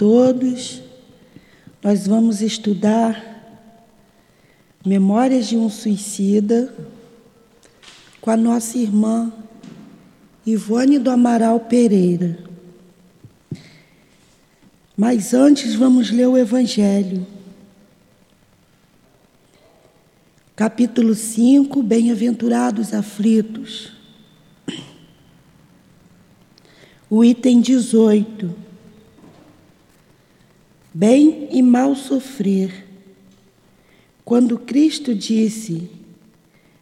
todos. Nós vamos estudar Memórias de um Suicida com a nossa irmã Ivone do Amaral Pereira. Mas antes vamos ler o Evangelho. Capítulo 5: Bem-aventurados aflitos. O item 18. Bem e mal sofrer. Quando Cristo disse: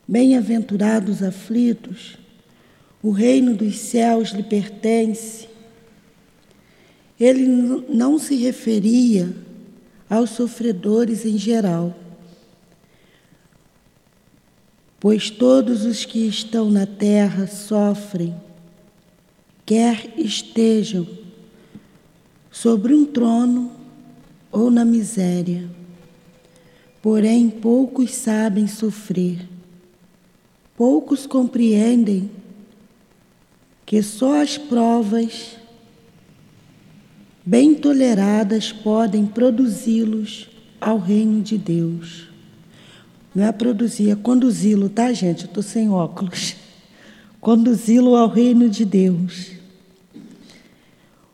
Bem-aventurados aflitos, o reino dos céus lhe pertence, ele não se referia aos sofredores em geral, pois todos os que estão na terra sofrem quer estejam sobre um trono ou na miséria. Porém, poucos sabem sofrer, poucos compreendem que só as provas bem toleradas podem produzi-los ao reino de Deus. Não é produzir, é conduzi-lo, tá, gente? Eu estou sem óculos. Conduzi-lo ao reino de Deus.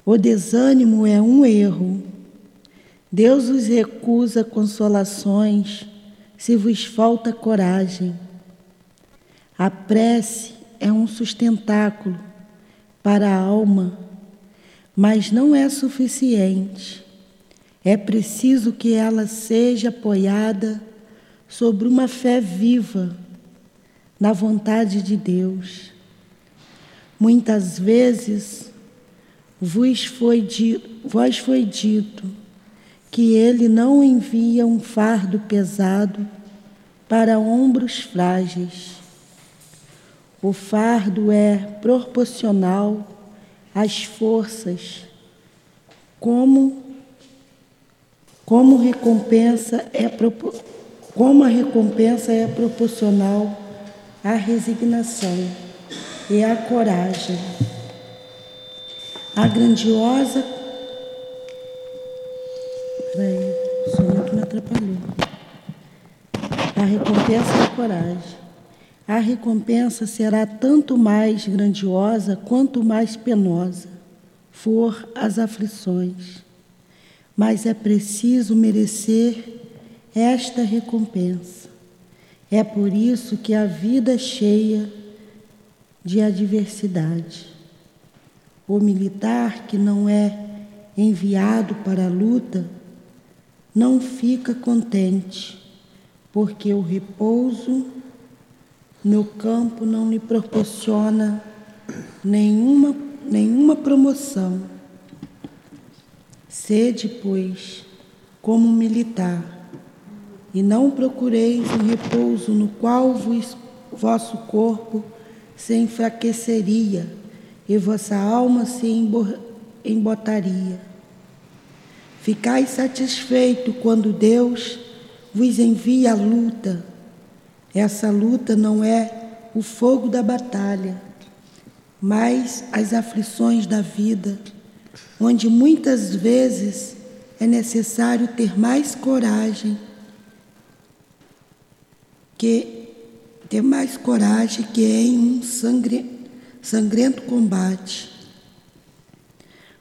O desânimo é um erro. Deus os recusa consolações se vos falta coragem. A prece é um sustentáculo para a alma, mas não é suficiente. É preciso que ela seja apoiada sobre uma fé viva na vontade de Deus. Muitas vezes vos foi foi dito que ele não envia um fardo pesado para ombros frágeis. O fardo é proporcional às forças, como como recompensa é como a recompensa é proporcional à resignação e à coragem. A grandiosa. A recompensa da coragem. A recompensa será tanto mais grandiosa quanto mais penosa for as aflições. Mas é preciso merecer esta recompensa. É por isso que a vida é cheia de adversidade. O militar que não é enviado para a luta não fica contente, porque o repouso no campo não lhe proporciona nenhuma, nenhuma promoção. Sede, pois, como militar, e não procureis um repouso no qual vos, vosso corpo se enfraqueceria e vossa alma se embotaria. Ficai satisfeito quando Deus vos envia a luta. Essa luta não é o fogo da batalha, mas as aflições da vida, onde muitas vezes é necessário ter mais coragem que ter mais coragem que em um sangre, sangrento combate,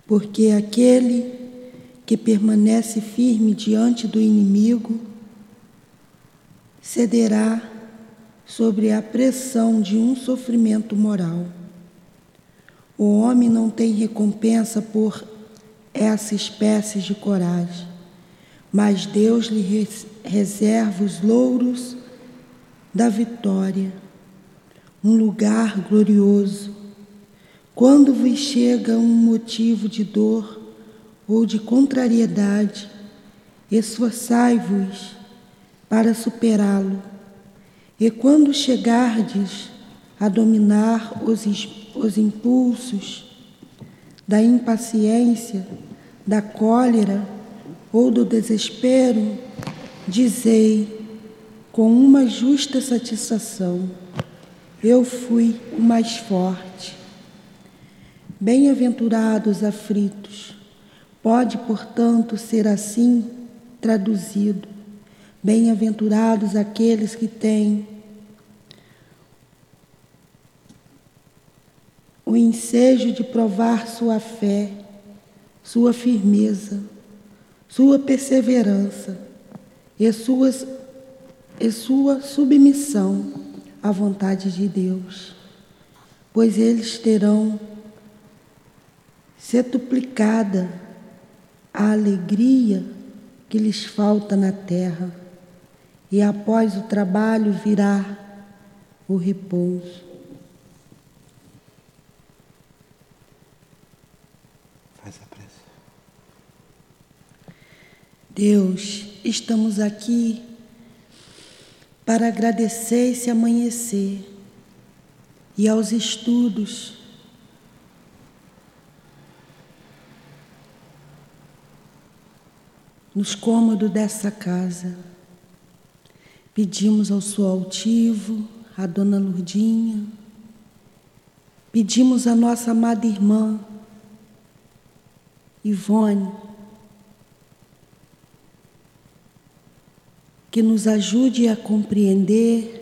porque aquele que permanece firme diante do inimigo cederá sobre a pressão de um sofrimento moral. O homem não tem recompensa por essa espécie de coragem, mas Deus lhe reserva os louros da vitória um lugar glorioso. Quando vos chega um motivo de dor ou de contrariedade, esforçai-vos para superá-lo. E quando chegardes a dominar os, os impulsos da impaciência, da cólera ou do desespero, dizei com uma justa satisfação: eu fui o mais forte. Bem-aventurados aflitos, Pode, portanto, ser assim traduzido: Bem-aventurados aqueles que têm o ensejo de provar sua fé, sua firmeza, sua perseverança e, suas, e sua submissão à vontade de Deus, pois eles terão setuplicada a alegria que lhes falta na terra, e após o trabalho virá o repouso. Faz a prece. Deus, estamos aqui para agradecer esse amanhecer e aos estudos nos cômodos dessa casa. Pedimos ao seu altivo, a dona Lurdinha, pedimos à nossa amada irmã, Ivone, que nos ajude a compreender,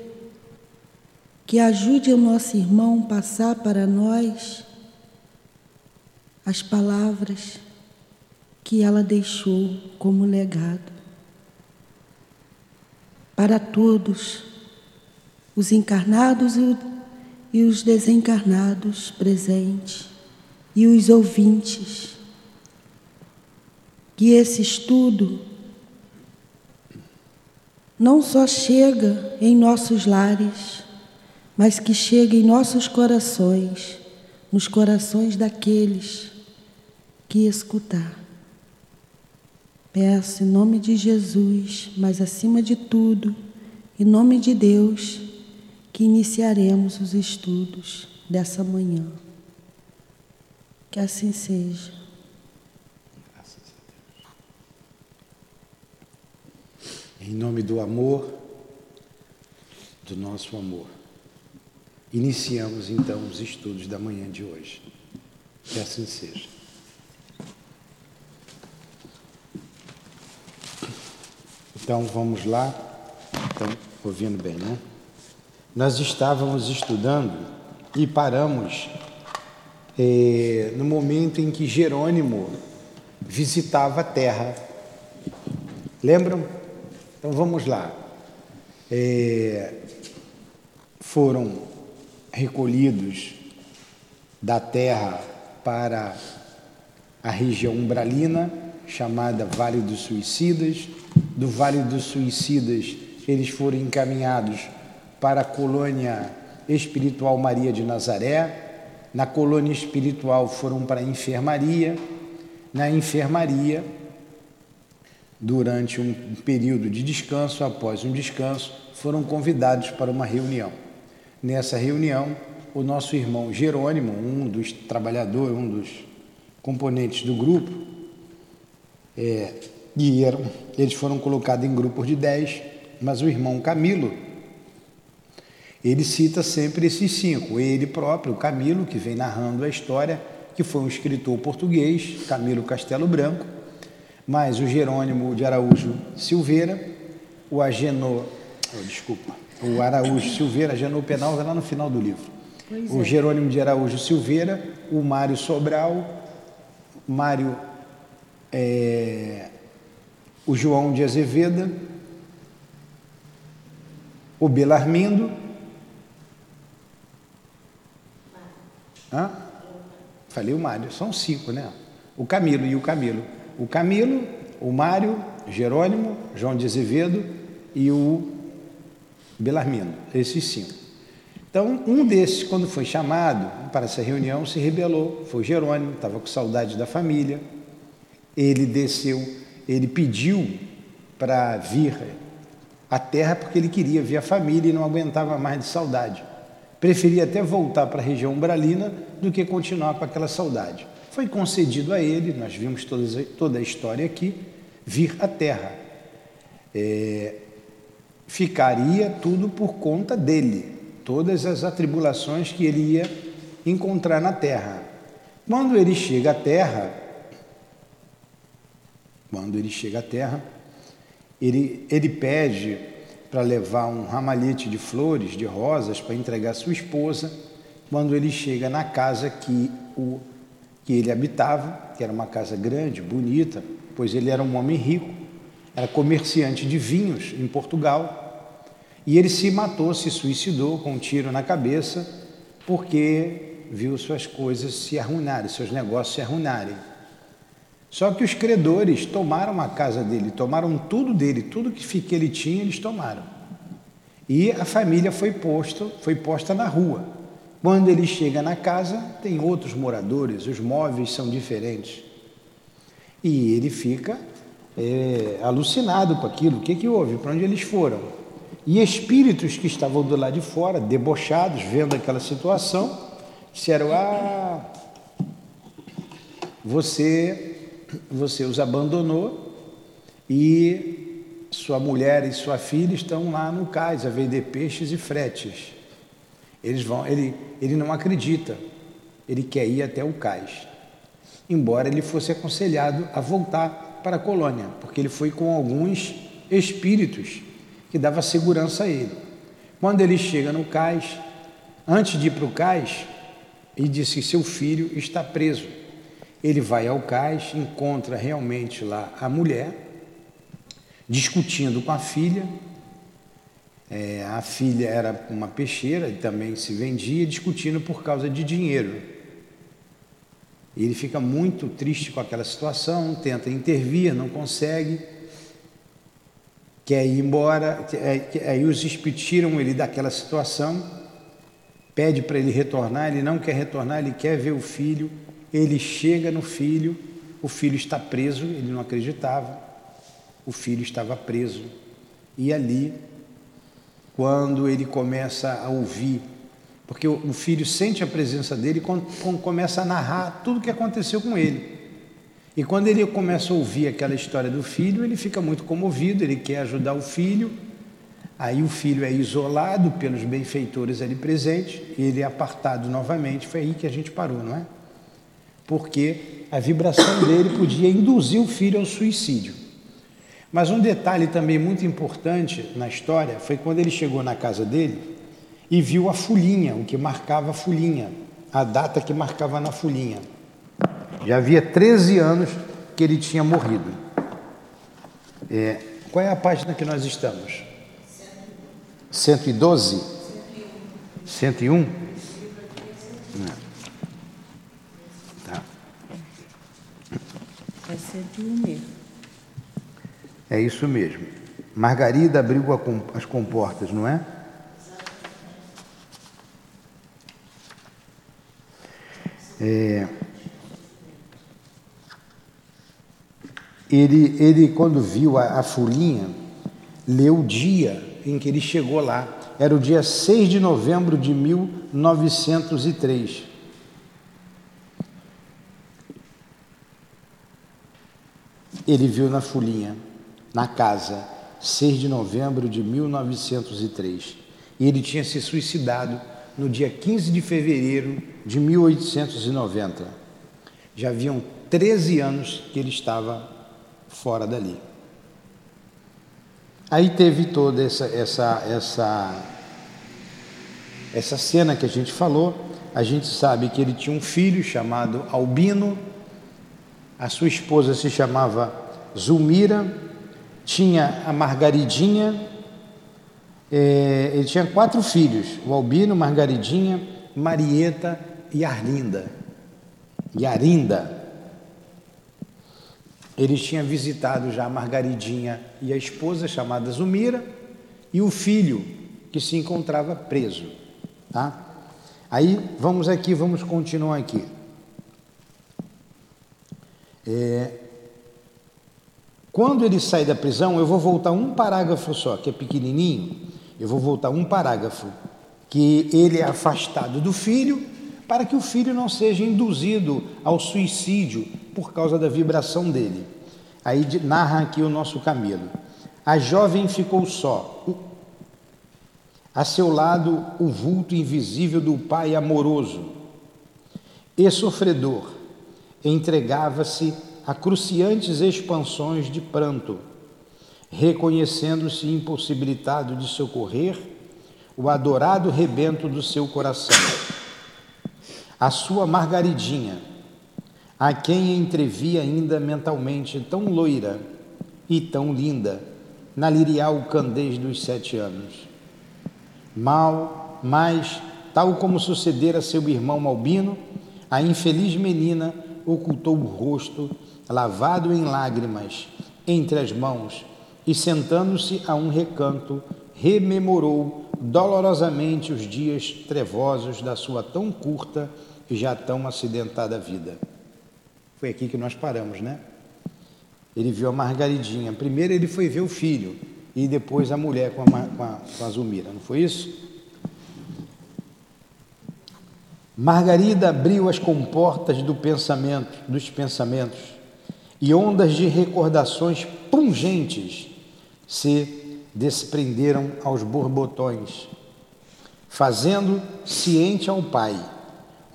que ajude o nosso irmão passar para nós as palavras que ela deixou como legado. Para todos, os encarnados e os desencarnados presentes e os ouvintes, que esse estudo não só chega em nossos lares, mas que chega em nossos corações, nos corações daqueles que escutar. Peço em nome de Jesus, mas acima de tudo, em nome de Deus, que iniciaremos os estudos dessa manhã. Que assim seja. Em nome do amor, do nosso amor, iniciamos então os estudos da manhã de hoje. Que assim seja. Então vamos lá. Estão ouvindo bem, né? Nós estávamos estudando e paramos eh, no momento em que Jerônimo visitava a terra. Lembram? Então vamos lá. Eh, foram recolhidos da terra para a região umbralina, chamada Vale dos Suicidas, do Vale dos Suicidas, eles foram encaminhados para a colônia espiritual Maria de Nazaré. Na colônia espiritual foram para a enfermaria. Na enfermaria, durante um período de descanso, após um descanso, foram convidados para uma reunião. Nessa reunião, o nosso irmão Jerônimo, um dos trabalhadores, um dos componentes do grupo, é, e eram, eles foram colocados em grupos de dez, mas o irmão Camilo, ele cita sempre esses cinco. Ele próprio, Camilo, que vem narrando a história, que foi um escritor português, Camilo Castelo Branco, mas o Jerônimo de Araújo Silveira, o Agenor, oh, desculpa, o Araújo Silveira, Agenor Penal, vai lá no final do livro. Pois o é. Jerônimo de Araújo Silveira, o Mário Sobral, Mário é, o João de Azevedo, o Belarmindo. Hã? Falei o Mário, são cinco, né? O Camilo e o Camilo. O Camilo, o Mário, Jerônimo, João de Azevedo e o Belarmino, esses cinco. Então, um desses, quando foi chamado para essa reunião, se rebelou. Foi Jerônimo, estava com saudade da família. Ele desceu ele pediu para vir à terra porque ele queria ver a família e não aguentava mais de saudade. Preferia até voltar para a região umbralina do que continuar com aquela saudade. Foi concedido a ele, nós vimos toda, toda a história aqui, vir à terra. É, ficaria tudo por conta dele, todas as atribulações que ele ia encontrar na terra. Quando ele chega à terra, Quando ele chega à terra, ele, ele pede para levar um ramalhete de flores, de rosas, para entregar à sua esposa. Quando ele chega na casa que, o, que ele habitava, que era uma casa grande, bonita, pois ele era um homem rico, era comerciante de vinhos em Portugal, e ele se matou, se suicidou com um tiro na cabeça, porque viu suas coisas se arruinarem, seus negócios se arruinarem. Só que os credores tomaram a casa dele, tomaram tudo dele, tudo que ele tinha, eles tomaram. E a família foi posto, foi posta na rua. Quando ele chega na casa, tem outros moradores, os móveis são diferentes. E ele fica é, alucinado com aquilo. O que, que houve? Para onde eles foram? E espíritos que estavam do lado de fora, debochados, vendo aquela situação, disseram: Ah, você você os abandonou e sua mulher e sua filha estão lá no cais a vender peixes e fretes. Eles vão, ele, ele não acredita, ele quer ir até o cais, embora ele fosse aconselhado a voltar para a colônia, porque ele foi com alguns espíritos que dava segurança a ele. Quando ele chega no cais, antes de ir para o cais, ele disse seu filho está preso. Ele vai ao cais, encontra realmente lá a mulher, discutindo com a filha. É, a filha era uma peixeira e também se vendia, discutindo por causa de dinheiro. Ele fica muito triste com aquela situação, tenta intervir, não consegue, quer ir embora. É, aí os espíritos tiram ele daquela situação, pede para ele retornar, ele não quer retornar, ele quer ver o filho ele chega no filho, o filho está preso, ele não acreditava, o filho estava preso. E ali, quando ele começa a ouvir, porque o filho sente a presença dele e começa a narrar tudo o que aconteceu com ele. E quando ele começa a ouvir aquela história do filho, ele fica muito comovido, ele quer ajudar o filho. Aí o filho é isolado pelos benfeitores ali presentes, ele é apartado novamente. Foi aí que a gente parou, não é? Porque a vibração dele podia induzir o filho ao suicídio. Mas um detalhe também muito importante na história foi quando ele chegou na casa dele e viu a folhinha, o que marcava a folhinha, a data que marcava na folhinha. Já havia 13 anos que ele tinha morrido. É, qual é a página que nós estamos? 112? 101? É 101 mesmo. É isso mesmo. Margarida abriu as comportas, não é? é ele, ele, quando viu a, a folhinha, leu o dia em que ele chegou lá. Era o dia 6 de novembro de 1903. Ele viu na folhinha, na casa, 6 de novembro de 1903. E ele tinha se suicidado no dia 15 de fevereiro de 1890. Já haviam 13 anos que ele estava fora dali. Aí teve toda essa, essa, essa, essa cena que a gente falou. A gente sabe que ele tinha um filho chamado Albino, a sua esposa se chamava Zulmira, tinha a Margaridinha, é, ele tinha quatro filhos: o Albino, Margaridinha, Marieta e Arlinda. E Arinda. Ele tinha visitado já a Margaridinha e a esposa chamada Zulmira e o filho que se encontrava preso. Tá? Aí vamos aqui, vamos continuar aqui. É, quando ele sai da prisão, eu vou voltar um parágrafo só, que é pequenininho, eu vou voltar um parágrafo, que ele é afastado do filho, para que o filho não seja induzido ao suicídio por causa da vibração dele. Aí narra aqui o nosso Camilo. A jovem ficou só. A seu lado, o vulto invisível do pai amoroso e sofredor entregava-se a cruciantes expansões de pranto, reconhecendo-se impossibilitado de socorrer o adorado rebento do seu coração. A sua Margaridinha, a quem entrevia ainda mentalmente tão loira e tão linda, na lirial candez dos sete anos. Mal, mas, tal como sucedera seu irmão Malbino, a infeliz menina ocultou o rosto, lavado em lágrimas, entre as mãos, e sentando-se a um recanto, rememorou dolorosamente os dias trevosos da sua tão curta e já tão acidentada vida. Foi aqui que nós paramos, né? Ele viu a Margaridinha. Primeiro ele foi ver o filho e depois a mulher com a, com a, com a Zumira, não foi isso? Margarida abriu as comportas do pensamento, dos pensamentos, e ondas de recordações pungentes se desprenderam aos borbotões, fazendo ciente ao pai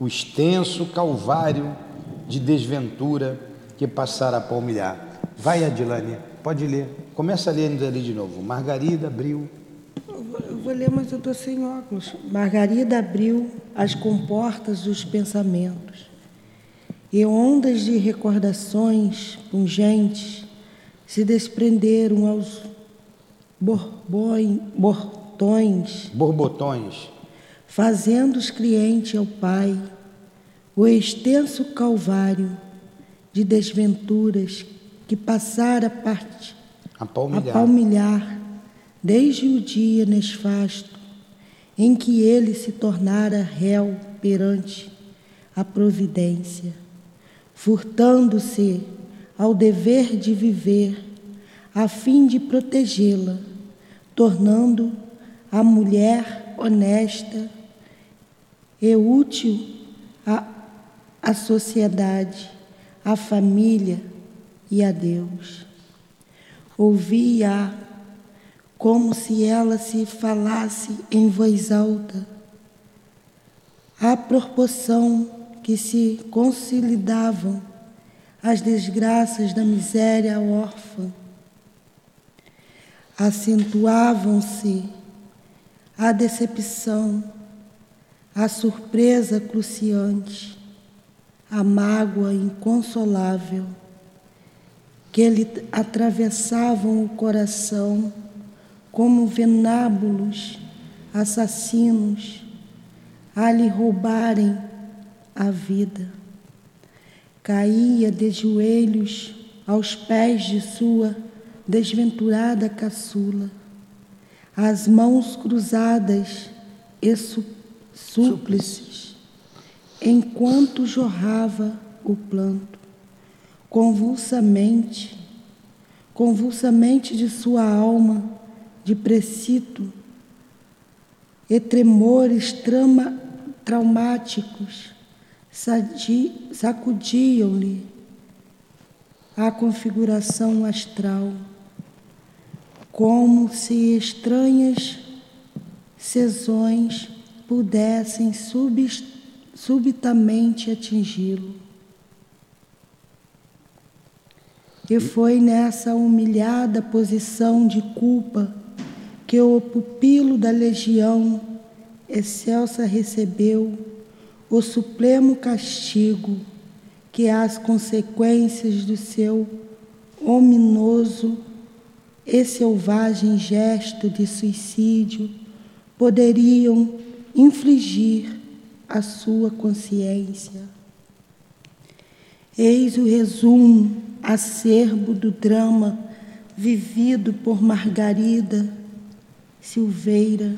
o extenso calvário de desventura que passara a palmilhar. Vai, Adilane, pode ler. Começa lendo ali de novo. Margarida abriu. Eu vou ler, mas eu estou sem óculos. Margarida abriu as comportas dos pensamentos e ondas de recordações pungentes se desprenderam aos borboi, bortões, borbotões, fazendo os clientes ao Pai o extenso calvário de desventuras que passara parte a palmilhar. a palmilhar desde o dia nefasto em que ele se tornara réu perante a providência, furtando-se ao dever de viver, a fim de protegê-la, tornando a mulher honesta e útil à, à sociedade, à família e a Deus. Ouvia como se ela se falasse em voz alta, à proporção que se consolidavam as desgraças da miséria órfã, acentuavam-se a decepção, a surpresa cruciante, a mágoa inconsolável que lhe atravessavam o coração como venábulos assassinos a lhe roubarem a vida. Caía de joelhos aos pés de sua desventurada caçula, as mãos cruzadas e súplices, enquanto jorrava o planto convulsamente, convulsamente de sua alma, de precito e tremores trama, traumáticos sacudiam-lhe a configuração astral, como se estranhas sessões pudessem subitamente atingi-lo. E foi nessa humilhada posição de culpa que o pupilo da legião excelsa recebeu o supremo castigo que as consequências do seu ominoso e selvagem gesto de suicídio poderiam infligir à sua consciência. Eis o resumo acerbo do drama vivido por Margarida Silveira,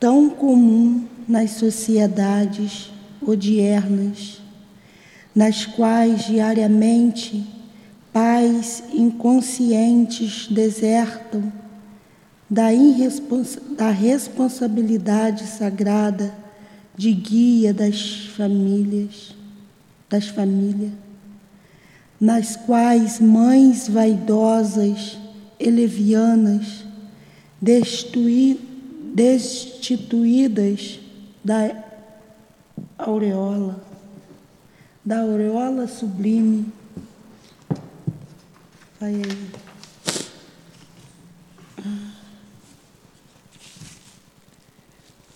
tão comum nas sociedades odiernas, nas quais diariamente pais inconscientes desertam da, da responsabilidade sagrada de guia das famílias, das famílias nas quais mães vaidosas e levianas, destituídas da aureola, da aureola sublime. Vai aí.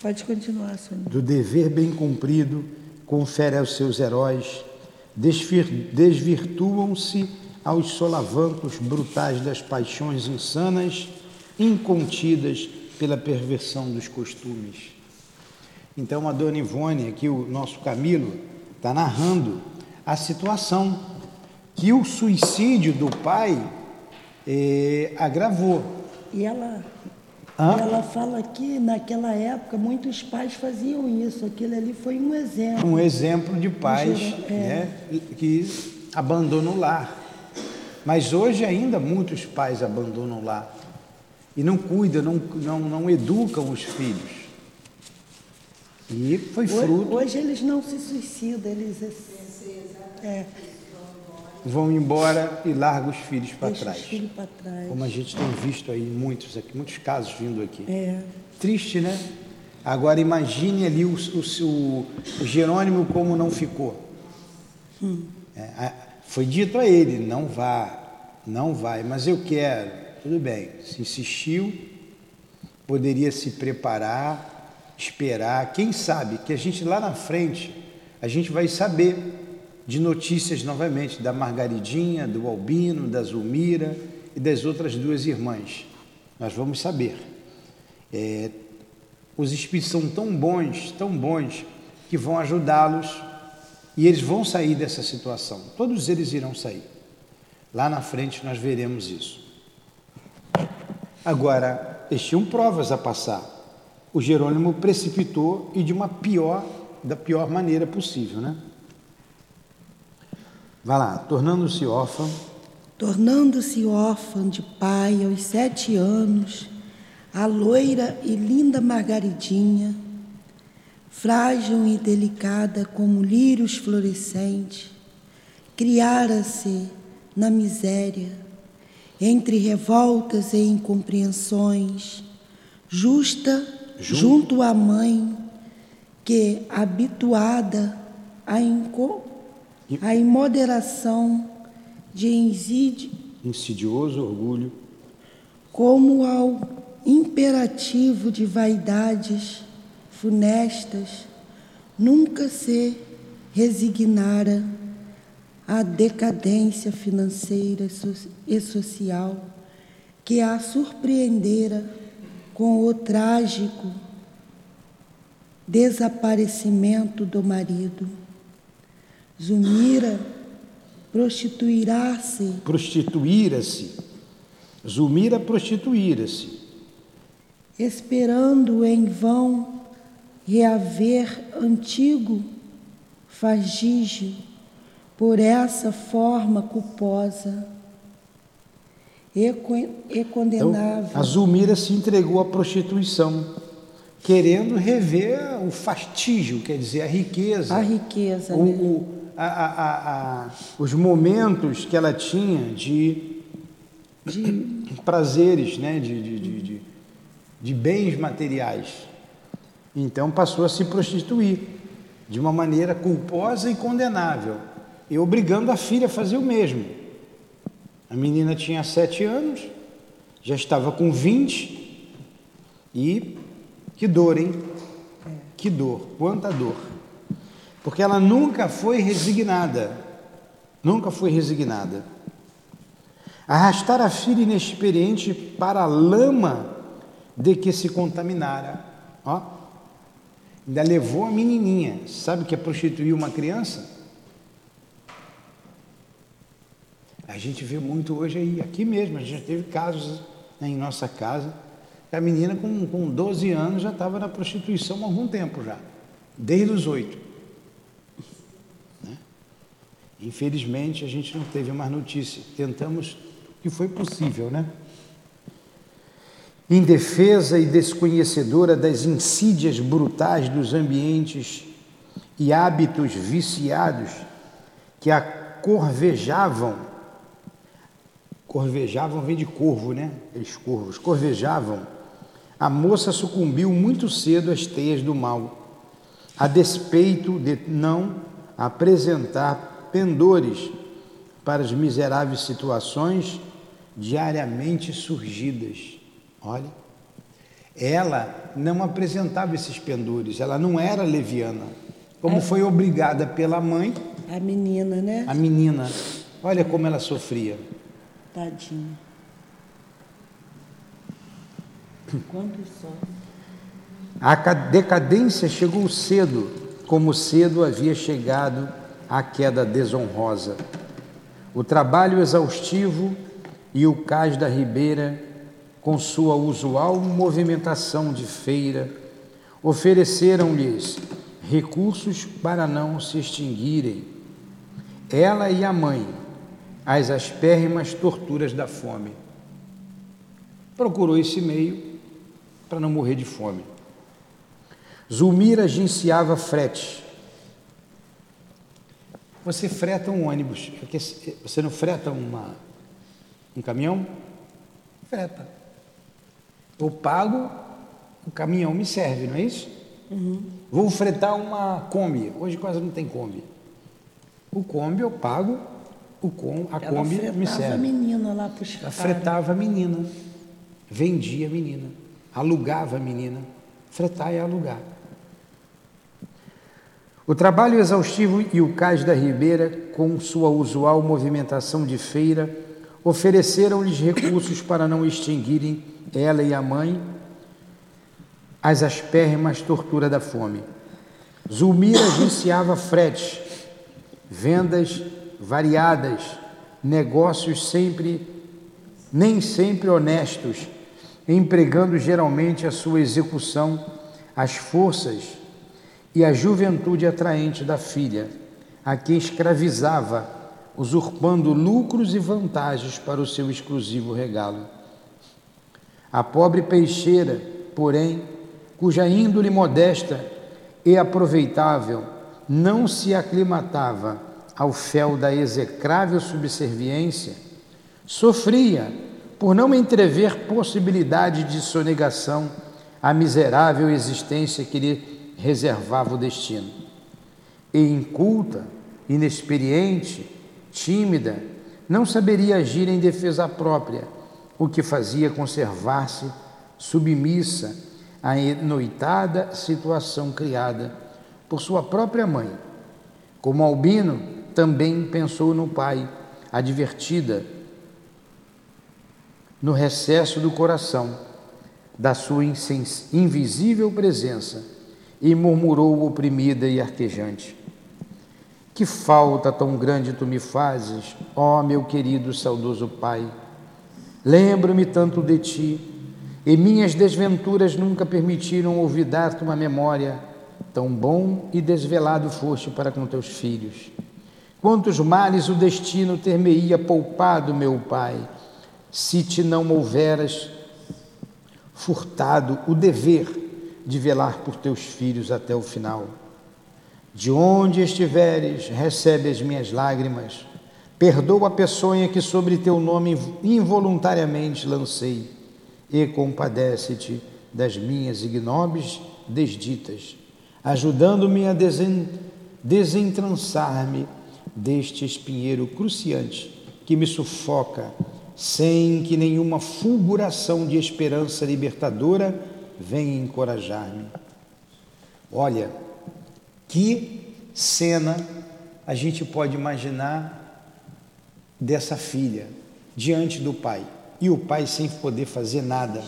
Pode continuar, Sônia. Do dever bem cumprido, confere aos seus heróis, desvirtuam-se aos solavancos brutais das paixões insanas, incontidas pela perversão dos costumes. Então, a dona Ivone, aqui o nosso Camilo, está narrando a situação que o suicídio do pai eh, agravou. E ela Hã? Ela fala que naquela época muitos pais faziam isso. Aquilo ali foi um exemplo. Um exemplo de pais é. né, que abandonam o lar. Mas hoje ainda muitos pais abandonam o lar e não cuidam, não, não, não educam os filhos. E foi fruto. Hoje, hoje eles não se suicidam, eles. É, vão embora e largam os filhos para trás. Filho trás. Como a gente tem visto aí muitos aqui, muitos casos vindo aqui. É. Triste, né? Agora imagine ali o, o, o Jerônimo como não ficou. Hum. É, foi dito a ele, não vá, não vai, mas eu quero. Tudo bem, se insistiu, poderia se preparar, esperar. Quem sabe que a gente lá na frente, a gente vai saber de notícias novamente da Margaridinha, do Albino, da Zulmira e das outras duas irmãs. Nós vamos saber. É, os espíritos são tão bons, tão bons, que vão ajudá-los e eles vão sair dessa situação. Todos eles irão sair. Lá na frente nós veremos isso. Agora, eles tinham provas a passar. O Jerônimo precipitou e de uma pior, da pior maneira possível, né? Vai lá, tornando-se órfã. Tornando-se órfã de pai aos sete anos, a loira e linda Margaridinha, frágil e delicada como lírios florescentes, criara-se na miséria, entre revoltas e incompreensões, justa junto, à mãe, que, habituada a inco a imoderação de insidioso orgulho, como ao imperativo de vaidades funestas, nunca se resignara à decadência financeira e social que a surpreendera com o trágico desaparecimento do marido. Zumira prostituirá-se. Prostituíra-se. Zumira prostituíra-se. Esperando em vão reaver antigo fagígio por essa forma culposa e, condenável. Então, a Zulmira se entregou à prostituição, querendo rever o fastígio, quer dizer, a riqueza. A riqueza. O, né? o, a, a, a, os momentos que ela tinha de, de prazeres, né? de, de, de, de bens materiais. Então passou a se prostituir de uma maneira culposa e condenável, e obrigando a filha a fazer o mesmo. A menina tinha sete anos, já estava com vinte, e que dor, hein? Que dor, quanta dor porque ela nunca foi resignada, nunca foi resignada. Arrastar a filha inexperiente para a lama de que se contaminara. Ó, ainda levou a menininha. Sabe o que é prostituir uma criança? A gente vê muito hoje aí, aqui mesmo, a gente já teve casos né, em nossa casa, a menina com, com 12 anos já estava na prostituição há algum tempo já, desde os oito. Infelizmente, a gente não teve mais notícia. Tentamos o que foi possível, né? Indefesa e desconhecedora das insídias brutais dos ambientes e hábitos viciados que a corvejavam. Corvejavam vem de corvo, né? Eles corvos corvejavam. A moça sucumbiu muito cedo às teias do mal, a despeito de não apresentar pendores para as miseráveis situações diariamente surgidas. Olha, ela não apresentava esses pendores, ela não era leviana. Como é. foi obrigada pela mãe. A menina, né? A menina. Olha como ela sofria. Tadinha. Quanto só? A decadência chegou cedo, como cedo havia chegado a queda desonrosa. O trabalho exaustivo e o cais da ribeira, com sua usual movimentação de feira, ofereceram-lhes recursos para não se extinguirem. Ela e a mãe, as aspérrimas torturas da fome. Procurou esse meio para não morrer de fome. Zulmira agenciava frete. Você freta um ônibus, você não freta uma, um caminhão? Freta. Eu pago, o caminhão me serve, não é isso? Uhum. Vou fretar uma Kombi. Hoje quase não tem Kombi. O Kombi eu pago, o com, a Ela Kombi me serve. A menina lá para fretava a menina, vendia a menina, alugava a menina. Fretar é alugar. O trabalho exaustivo e o cais da ribeira, com sua usual movimentação de feira, ofereceram-lhes recursos para não extinguirem ela e a mãe as aspérrimas torturas da fome. Zulmira agenciava fretes, vendas variadas, negócios sempre, nem sempre honestos, empregando geralmente a sua execução as forças e a juventude atraente da filha, a quem escravizava, usurpando lucros e vantagens para o seu exclusivo regalo. A pobre peixeira, porém, cuja índole modesta e aproveitável não se aclimatava ao fel da execrável subserviência, sofria por não entrever possibilidade de sonegação à miserável existência que lhe reservava o destino. E inculta, inexperiente, tímida, não saberia agir em defesa própria, o que fazia conservar-se submissa à noitada situação criada por sua própria mãe. Como Albino também pensou no pai, advertida no recesso do coração da sua invisível presença e murmurou oprimida e arquejante. Que falta tão grande tu me fazes, ó meu querido saudoso Pai. Lembro-me tanto de ti, e minhas desventuras nunca permitiram olvidar-te uma memória. Tão bom e desvelado foste para com teus filhos. Quantos males o destino ter-me-ia poupado, meu Pai, se te não houveras furtado o dever de velar por teus filhos até o final. De onde estiveres, recebe as minhas lágrimas. Perdoa a peçonha que sobre teu nome involuntariamente lancei e compadece-te das minhas ignóbeis desditas, ajudando-me a desen desentrançar-me deste espinheiro cruciante que me sufoca, sem que nenhuma fulguração de esperança libertadora vem encorajar-me. Olha, que cena a gente pode imaginar dessa filha diante do pai e o pai sem poder fazer nada.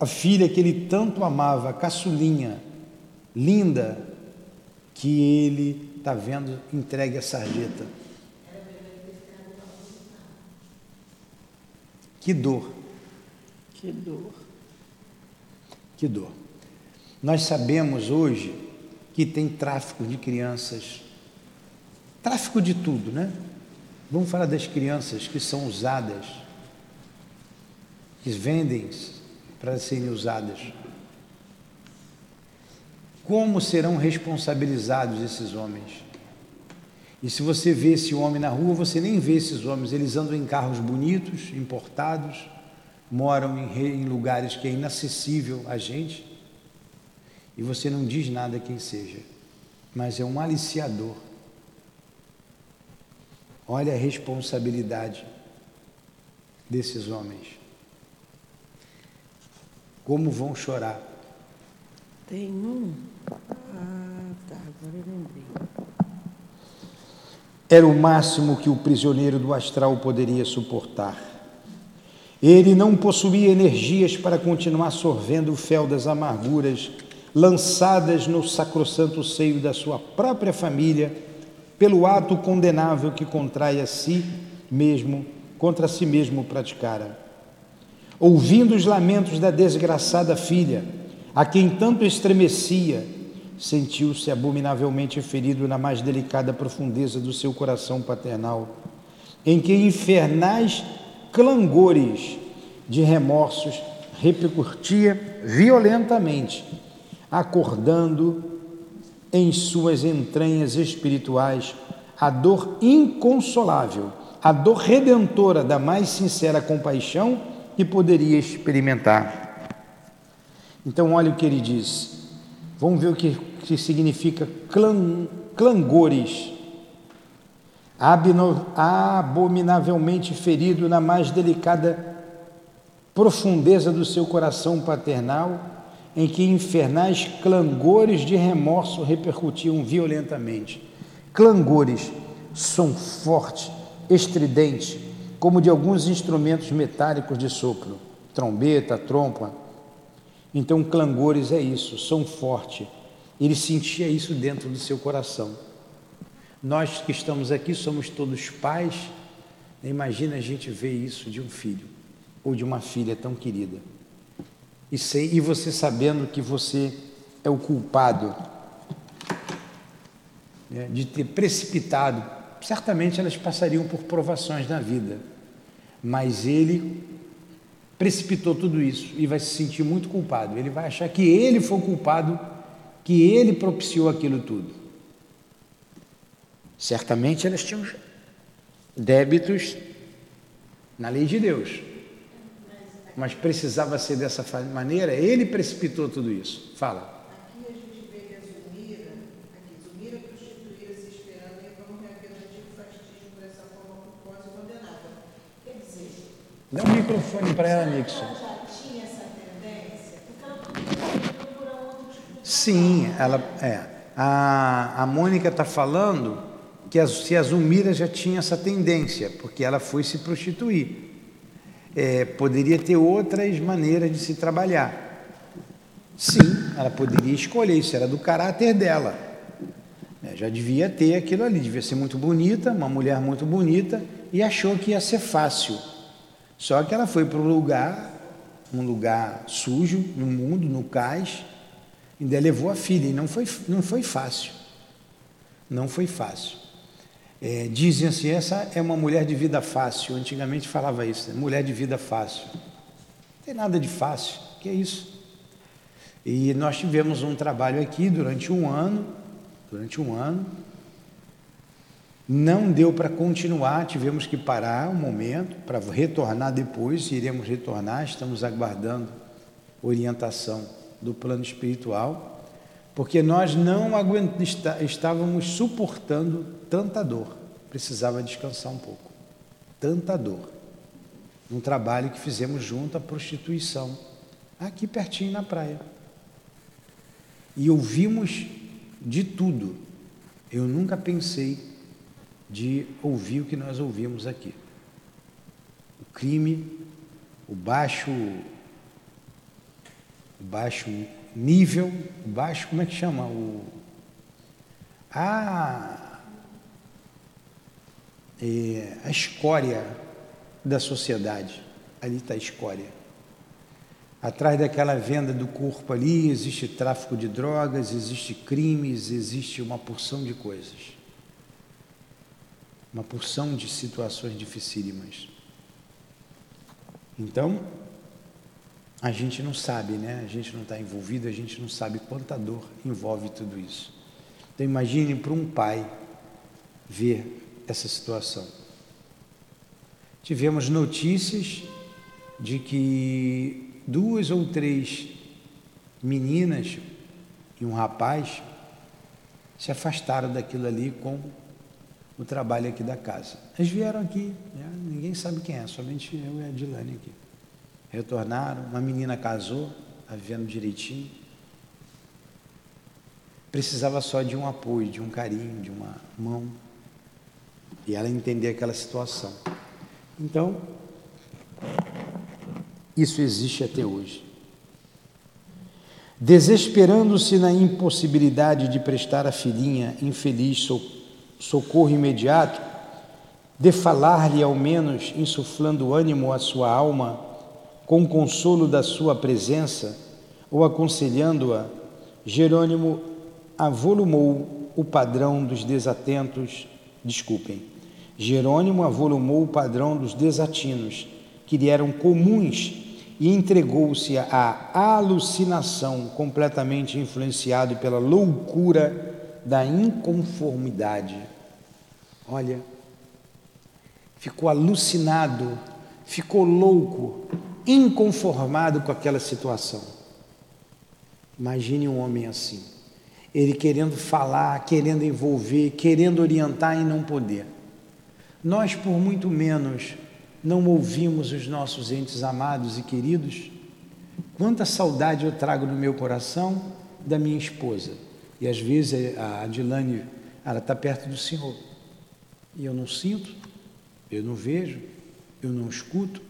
A filha que ele tanto amava, caçulinha, linda, que ele está vendo entregue a sarjeta. Que dor. Que dor. Que dor. Nós sabemos hoje que tem tráfico de crianças, tráfico de tudo, né? Vamos falar das crianças que são usadas, que vendem para serem usadas. Como serão responsabilizados esses homens? E se você vê esse homem na rua, você nem vê esses homens, eles andam em carros bonitos, importados, moram em, em lugares que é inacessível a gente e você não diz nada quem seja. mas é um aliciador. Olha a responsabilidade desses homens. Como vão chorar. Tem um. Ah, tá, agora eu lembrei. Era o máximo que o prisioneiro do astral poderia suportar. Ele não possuía energias para continuar sorvendo o fel das amarguras lançadas no sacrossanto seio da sua própria família pelo ato condenável que contrai a si mesmo, contra si mesmo praticara. Ouvindo os lamentos da desgraçada filha, a quem tanto estremecia, sentiu-se abominavelmente ferido na mais delicada profundeza do seu coração paternal, em que infernais clangores de remorsos repercutia violentamente, acordando em suas entranhas espirituais a dor inconsolável, a dor redentora da mais sincera compaixão que poderia experimentar. Então, olha o que ele diz. Vamos ver o que, que significa clan, clangores. Abominavelmente ferido na mais delicada profundeza do seu coração paternal, em que infernais clangores de remorso repercutiam violentamente. Clangores, som forte, estridente, como de alguns instrumentos metálicos de sopro, trombeta, trompa. Então, clangores é isso, som forte. Ele sentia isso dentro do seu coração. Nós que estamos aqui somos todos pais. Imagina a gente ver isso de um filho ou de uma filha tão querida e, e você sabendo que você é o culpado né, de ter precipitado, certamente elas passariam por provações na vida, mas ele precipitou tudo isso e vai se sentir muito culpado. Ele vai achar que ele foi o culpado, que ele propiciou aquilo tudo. Certamente elas tinham débitos na lei de Deus mas precisava ser dessa maneira, ele precipitou tudo isso. Fala. Dá um microfone para ela, Nixon. Ela já tinha essa tendência, porque ela podia procurar outro tipo de. Sim, ela. É. A, a Mônica está falando que a, se a Zumira já tinha essa tendência, porque ela foi se prostituir é, poderia ter outras maneiras de se trabalhar. Sim, ela poderia escolher, isso era do caráter dela. É, já devia ter aquilo ali, devia ser muito bonita, uma mulher muito bonita, e achou que ia ser fácil. Só que ela foi para um lugar, um lugar sujo, no mundo, no cais, ainda levou a filha, e não foi, não foi fácil. Não foi fácil. É, dizem assim, essa é uma mulher de vida fácil. Antigamente falava isso, né? mulher de vida fácil. Não tem nada de fácil, que é isso. E nós tivemos um trabalho aqui durante um ano, durante um ano. Não deu para continuar, tivemos que parar um momento para retornar depois, iremos retornar, estamos aguardando orientação do plano espiritual porque nós não estávamos suportando tanta dor, precisava descansar um pouco. Tanta dor. Um trabalho que fizemos junto à prostituição, aqui pertinho na praia. E ouvimos de tudo. Eu nunca pensei de ouvir o que nós ouvimos aqui. O crime, o baixo, baixo nível baixo, como é que chama? O, a, é, a escória da sociedade. Ali está a escória. Atrás daquela venda do corpo ali existe tráfico de drogas, existe crimes, existe uma porção de coisas. Uma porção de situações dificílimas. Então, a gente não sabe, né? A gente não está envolvido, a gente não sabe quanta dor envolve tudo isso. Então imagine para um pai ver essa situação. Tivemos notícias de que duas ou três meninas e um rapaz se afastaram daquilo ali com o trabalho aqui da casa. Eles vieram aqui, né? ninguém sabe quem é, somente eu e a Dilane aqui. Retornaram, uma menina casou, está vivendo direitinho. Precisava só de um apoio, de um carinho, de uma mão. E ela entender aquela situação. Então, isso existe até hoje. Desesperando-se na impossibilidade de prestar à filhinha infeliz socorro imediato, de falar-lhe ao menos, insuflando ânimo à sua alma, com consolo da sua presença, ou aconselhando-a, Jerônimo avolumou o padrão dos desatentos, desculpem, Jerônimo avolumou o padrão dos desatinos, que lhe eram comuns, e entregou-se à alucinação, completamente influenciado pela loucura da inconformidade. Olha, ficou alucinado, ficou louco, inconformado com aquela situação. Imagine um homem assim, ele querendo falar, querendo envolver, querendo orientar e não poder. Nós, por muito menos, não ouvimos os nossos entes amados e queridos. Quanta saudade eu trago no meu coração da minha esposa. E às vezes a Adilane, ela está perto do Senhor. E eu não sinto, eu não vejo, eu não escuto.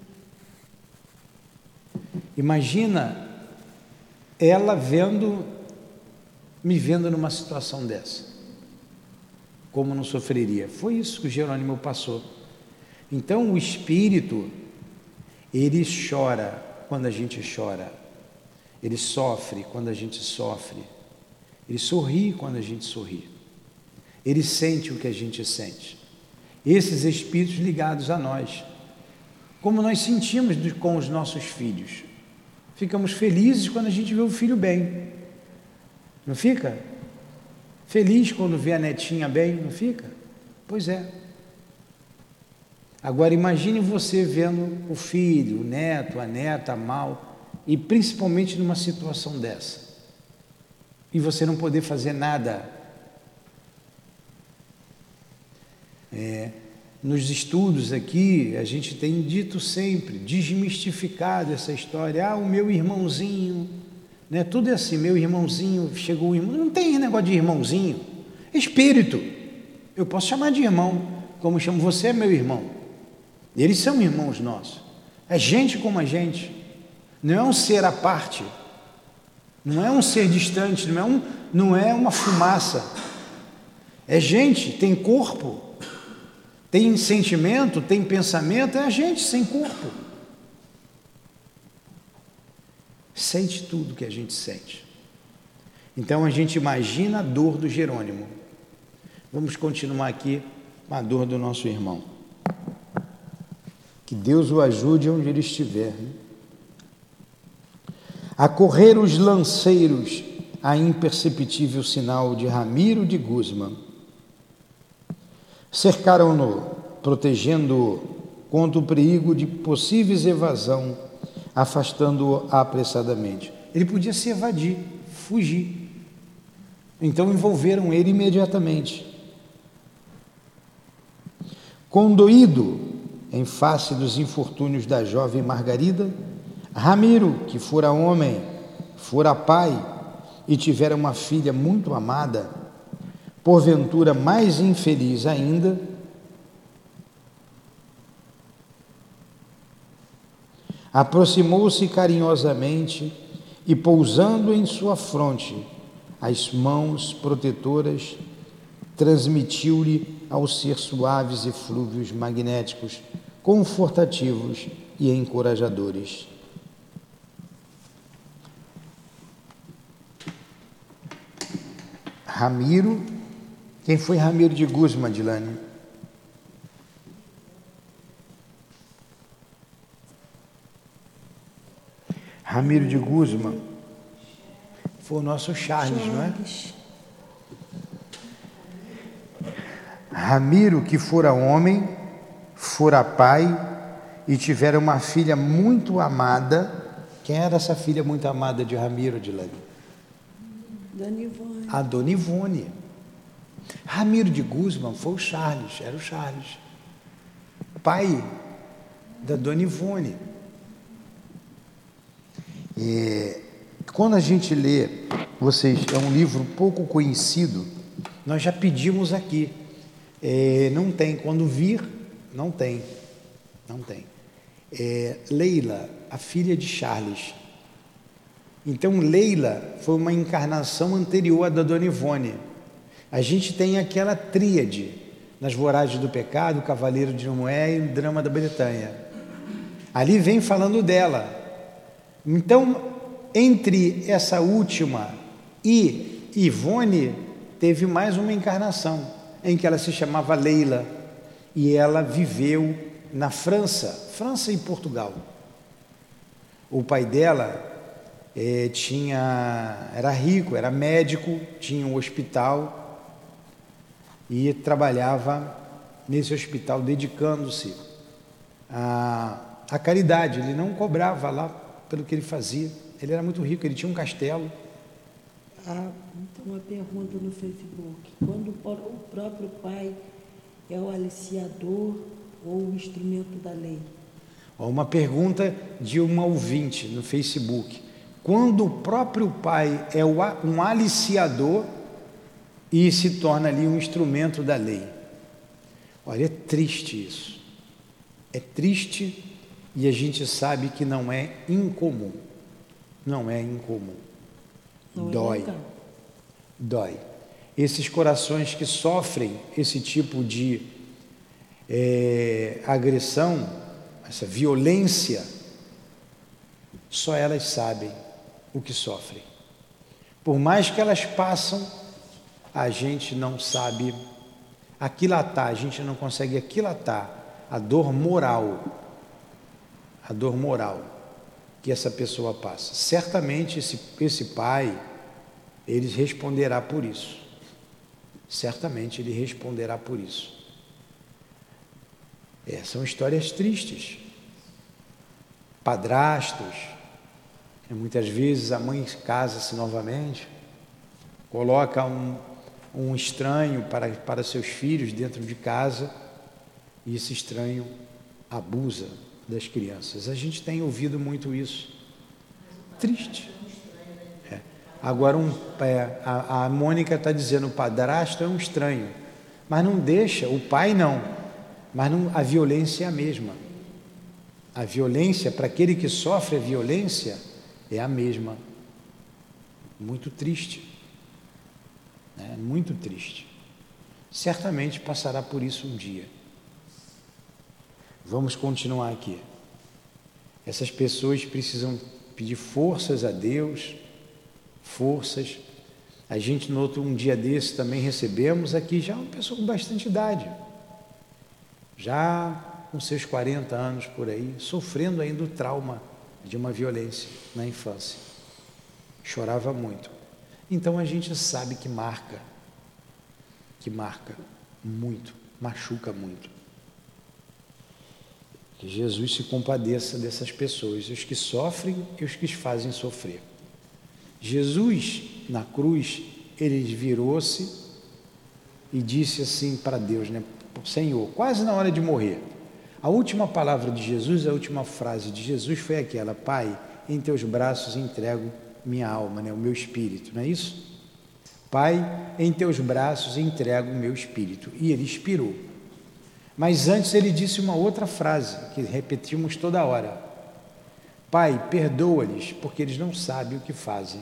Imagina ela vendo, me vendo numa situação dessa. Como não sofreria? Foi isso que Jerônimo passou. Então o espírito, ele chora quando a gente chora, ele sofre quando a gente sofre, ele sorri quando a gente sorri, ele sente o que a gente sente. Esses espíritos ligados a nós, como nós sentimos com os nossos filhos. Ficamos felizes quando a gente vê o filho bem. Não fica? Feliz quando vê a netinha bem, não fica? Pois é. Agora imagine você vendo o filho, o neto, a neta mal, e principalmente numa situação dessa. E você não poder fazer nada. É, nos estudos aqui, a gente tem dito sempre, desmistificado essa história. Ah, o meu irmãozinho, né? Tudo é assim, meu irmãozinho, chegou o irmão. Não tem negócio de irmãozinho. Espírito. Eu posso chamar de irmão, como chamo você é meu irmão. Eles são irmãos nossos. É gente como a gente. Não é um ser à parte. Não é um ser distante, não é, um, não é uma fumaça. É gente, tem corpo, tem sentimento, tem pensamento, é a gente sem corpo. Sente tudo que a gente sente. Então a gente imagina a dor do Jerônimo. Vamos continuar aqui com a dor do nosso irmão. Que Deus o ajude onde ele estiver. Né? A correr os lanceiros a imperceptível sinal de Ramiro de Guzman Cercaram-no, protegendo-o contra o perigo de possíveis evasão, afastando-o apressadamente. Ele podia se evadir, fugir. Então envolveram ele imediatamente. Condoído em face dos infortúnios da jovem Margarida, Ramiro, que fora homem, fora pai e tivera uma filha muito amada, porventura mais infeliz ainda, aproximou-se carinhosamente e, pousando em sua fronte as mãos protetoras, transmitiu-lhe ao ser suaves e flúvios magnéticos, confortativos e encorajadores. Ramiro quem foi Ramiro de Guzman, Dilane? Ramiro de Guzman foi o nosso Charles, Charles, não é? Ramiro, que fora homem, fora pai e tivera uma filha muito amada. Quem era essa filha muito amada de Ramiro, Dilane? Dona Ivone. A Dona Ivone. Ramiro de Guzman foi o Charles, era o Charles, pai da Dona Ivone. É, quando a gente lê, vocês, é um livro pouco conhecido, nós já pedimos aqui. É, não tem, quando vir, não tem. Não tem. É, Leila, a filha de Charles. Então, Leila foi uma encarnação anterior à da Dona Ivone. A gente tem aquela tríade nas Voragens do Pecado, o Cavaleiro de Noé e o Drama da Bretanha. Ali vem falando dela. Então, entre essa última e Ivone, teve mais uma encarnação, em que ela se chamava Leila e ela viveu na França, França e Portugal. O pai dela é, tinha, era rico, era médico, tinha um hospital e trabalhava nesse hospital dedicando-se à, à caridade. Ele não cobrava lá pelo que ele fazia. Ele era muito rico, ele tinha um castelo. Ah, então uma pergunta no Facebook. Quando o próprio pai é o aliciador ou o instrumento da lei? Uma pergunta de uma ouvinte no Facebook. Quando o próprio pai é um aliciador e se torna ali um instrumento da lei. Olha, é triste isso. É triste e a gente sabe que não é incomum não é incomum. Não é Dói. É Dói. Esses corações que sofrem esse tipo de é, agressão, essa violência, só elas sabem o que sofrem. Por mais que elas passam, a gente não sabe aquilatar, a gente não consegue aquilatar a dor moral, a dor moral que essa pessoa passa. Certamente esse, esse pai, ele responderá por isso. Certamente ele responderá por isso. É, são histórias tristes. Padrastos, muitas vezes a mãe casa-se novamente, coloca um, um estranho para, para seus filhos dentro de casa e esse estranho abusa das crianças. A gente tem ouvido muito isso. Triste. É. Agora, um, é, a, a Mônica está dizendo o padrasto é um estranho, mas não deixa, o pai não, mas não, a violência é a mesma. A violência, para aquele que sofre a violência, é a mesma. Muito triste. É, muito triste. Certamente passará por isso um dia. Vamos continuar aqui. Essas pessoas precisam pedir forças a Deus, forças. A gente, no outro um dia desse, também recebemos aqui já uma pessoa com bastante idade, já com seus 40 anos por aí, sofrendo ainda o trauma de uma violência na infância. Chorava muito. Então a gente sabe que marca, que marca muito, machuca muito. Que Jesus se compadeça dessas pessoas, os que sofrem e os que fazem sofrer. Jesus, na cruz, ele virou-se e disse assim para Deus, né? Senhor, quase na hora de morrer. A última palavra de Jesus, a última frase de Jesus foi aquela: Pai, em teus braços entrego minha alma, né? o meu espírito, não é isso? Pai, em teus braços entrego o meu espírito. E ele expirou. Mas antes ele disse uma outra frase que repetimos toda hora: Pai, perdoa-lhes, porque eles não sabem o que fazem.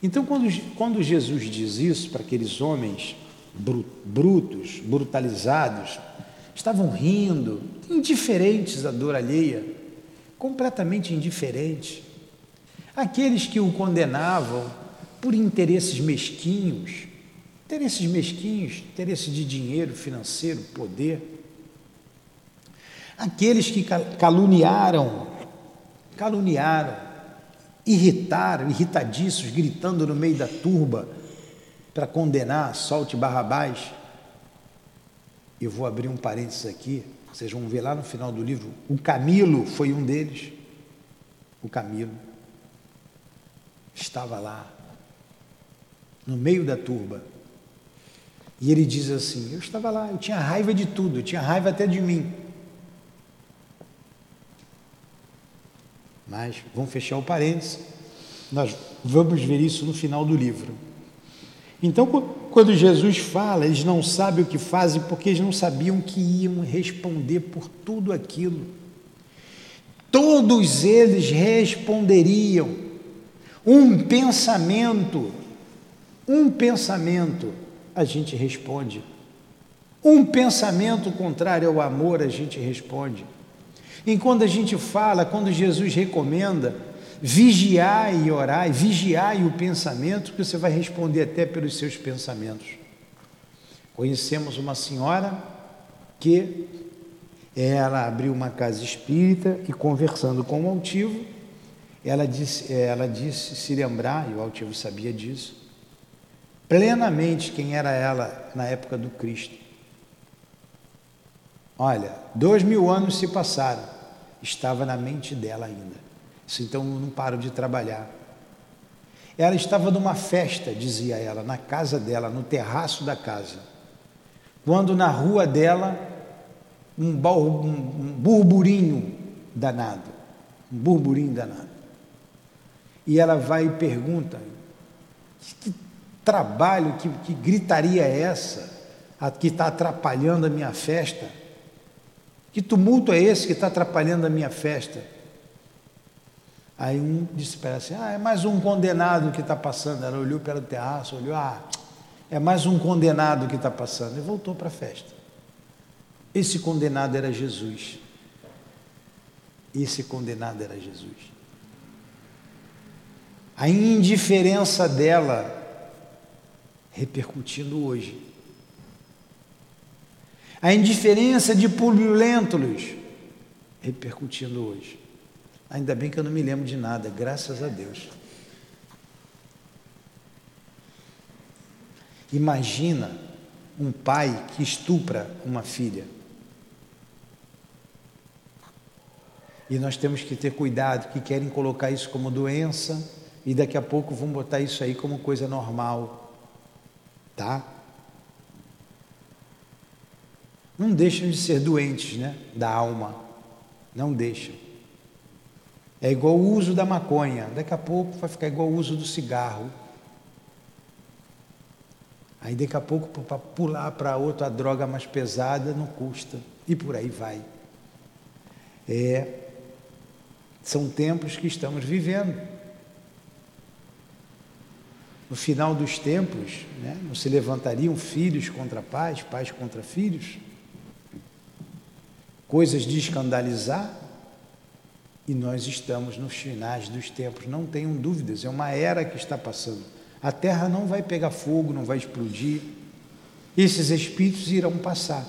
Então, quando, quando Jesus diz isso para aqueles homens brutos, brutalizados, estavam rindo, indiferentes à dor alheia, completamente indiferentes. Aqueles que o condenavam por interesses mesquinhos, Interesses mesquinhos, interesse de dinheiro, financeiro, poder. Aqueles que caluniaram, caluniaram, irritaram, irritadiços, gritando no meio da turba para condenar, solte Barrabás. Eu vou abrir um parênteses aqui, vocês vão ver lá no final do livro, o Camilo foi um deles. O Camilo estava lá no meio da turba. E ele diz assim: Eu estava lá, eu tinha raiva de tudo, eu tinha raiva até de mim. Mas vamos fechar o parênteses, nós vamos ver isso no final do livro. Então, quando Jesus fala, eles não sabem o que fazem porque eles não sabiam que iam responder por tudo aquilo. Todos eles responderiam. Um pensamento, um pensamento, a gente responde. Um pensamento contrário ao amor, a gente responde. E quando a gente fala, quando Jesus recomenda, vigiai e orai, vigiai o pensamento, que você vai responder até pelos seus pensamentos. Conhecemos uma senhora que ela abriu uma casa espírita e conversando com o altivo, ela disse, ela disse se lembrar, e o altivo sabia disso, plenamente quem era ela na época do Cristo. Olha, dois mil anos se passaram, estava na mente dela ainda. Isso então não paro de trabalhar. Ela estava numa festa, dizia ela, na casa dela, no terraço da casa. Quando na rua dela, um burburinho danado, um burburinho danado. E ela vai e pergunta: que trabalho, que, que gritaria é essa a, que está atrapalhando a minha festa? Que tumulto é esse que está atrapalhando a minha festa? Aí um disse para ela assim: Ah, é mais um condenado que está passando. Ela olhou pelo terraço, olhou, ah, é mais um condenado que está passando. E voltou para a festa. Esse condenado era Jesus. Esse condenado era Jesus. A indiferença dela repercutindo hoje. A indiferença de Públio Lentulus repercutindo hoje. Ainda bem que eu não me lembro de nada, graças a Deus. Imagina um pai que estupra uma filha. E nós temos que ter cuidado, que querem colocar isso como doença e daqui a pouco vão botar isso aí como coisa normal. Tá? Não deixam de ser doentes, né? Da alma. Não deixam. É igual o uso da maconha. Daqui a pouco vai ficar igual o uso do cigarro. Aí daqui a pouco para pular para outra droga mais pesada não custa. E por aí vai. É, são tempos que estamos vivendo. No final dos tempos, né, não se levantariam filhos contra pais, pais contra filhos? Coisas de escandalizar? E nós estamos nos finais dos tempos, não tenham dúvidas, é uma era que está passando. A terra não vai pegar fogo, não vai explodir. Esses espíritos irão passar.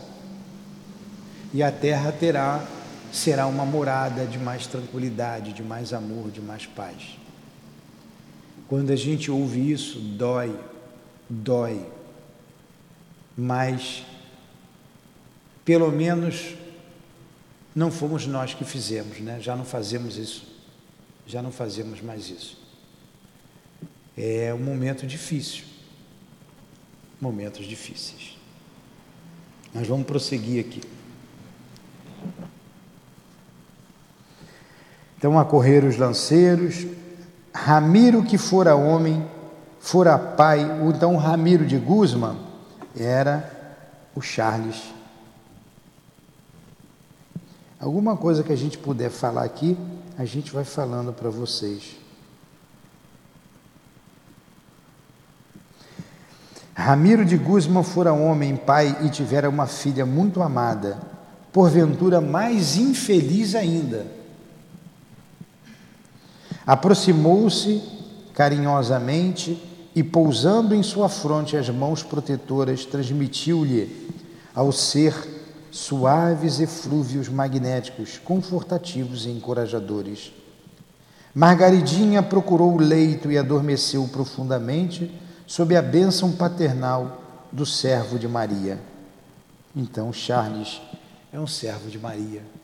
E a terra terá será uma morada de mais tranquilidade, de mais amor, de mais paz. Quando a gente ouve isso, dói, dói. Mas pelo menos não fomos nós que fizemos, né? Já não fazemos isso. Já não fazemos mais isso. É um momento difícil. Momentos difíceis. Nós vamos prosseguir aqui. Então, a correr os lanceiros, Ramiro que fora homem, fora pai, então Ramiro de Guzman era o Charles Alguma coisa que a gente puder falar aqui, a gente vai falando para vocês. Ramiro de Guzman fora homem, pai e tivera uma filha muito amada, porventura mais infeliz ainda. Aproximou-se carinhosamente e, pousando em sua fronte as mãos protetoras, transmitiu-lhe ao ser suaves eflúvios magnéticos, confortativos e encorajadores. Margaridinha procurou o leito e adormeceu profundamente sob a bênção paternal do servo de Maria. Então Charles é um servo de Maria.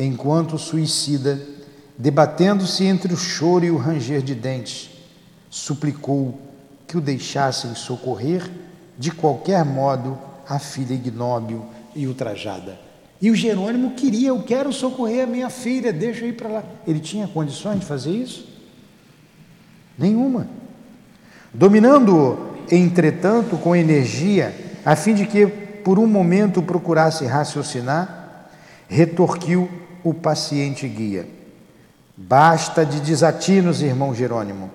Enquanto o suicida, debatendo-se entre o choro e o ranger de dentes, suplicou que o deixassem socorrer de qualquer modo a filha ignóbil e ultrajada. E o Jerônimo queria, eu quero socorrer a minha filha, deixa eu ir para lá. Ele tinha condições de fazer isso? Nenhuma. Dominando-o, entretanto, com energia, a fim de que por um momento procurasse raciocinar, retorquiu o paciente guia. Basta de desatinos, irmão Jerônimo.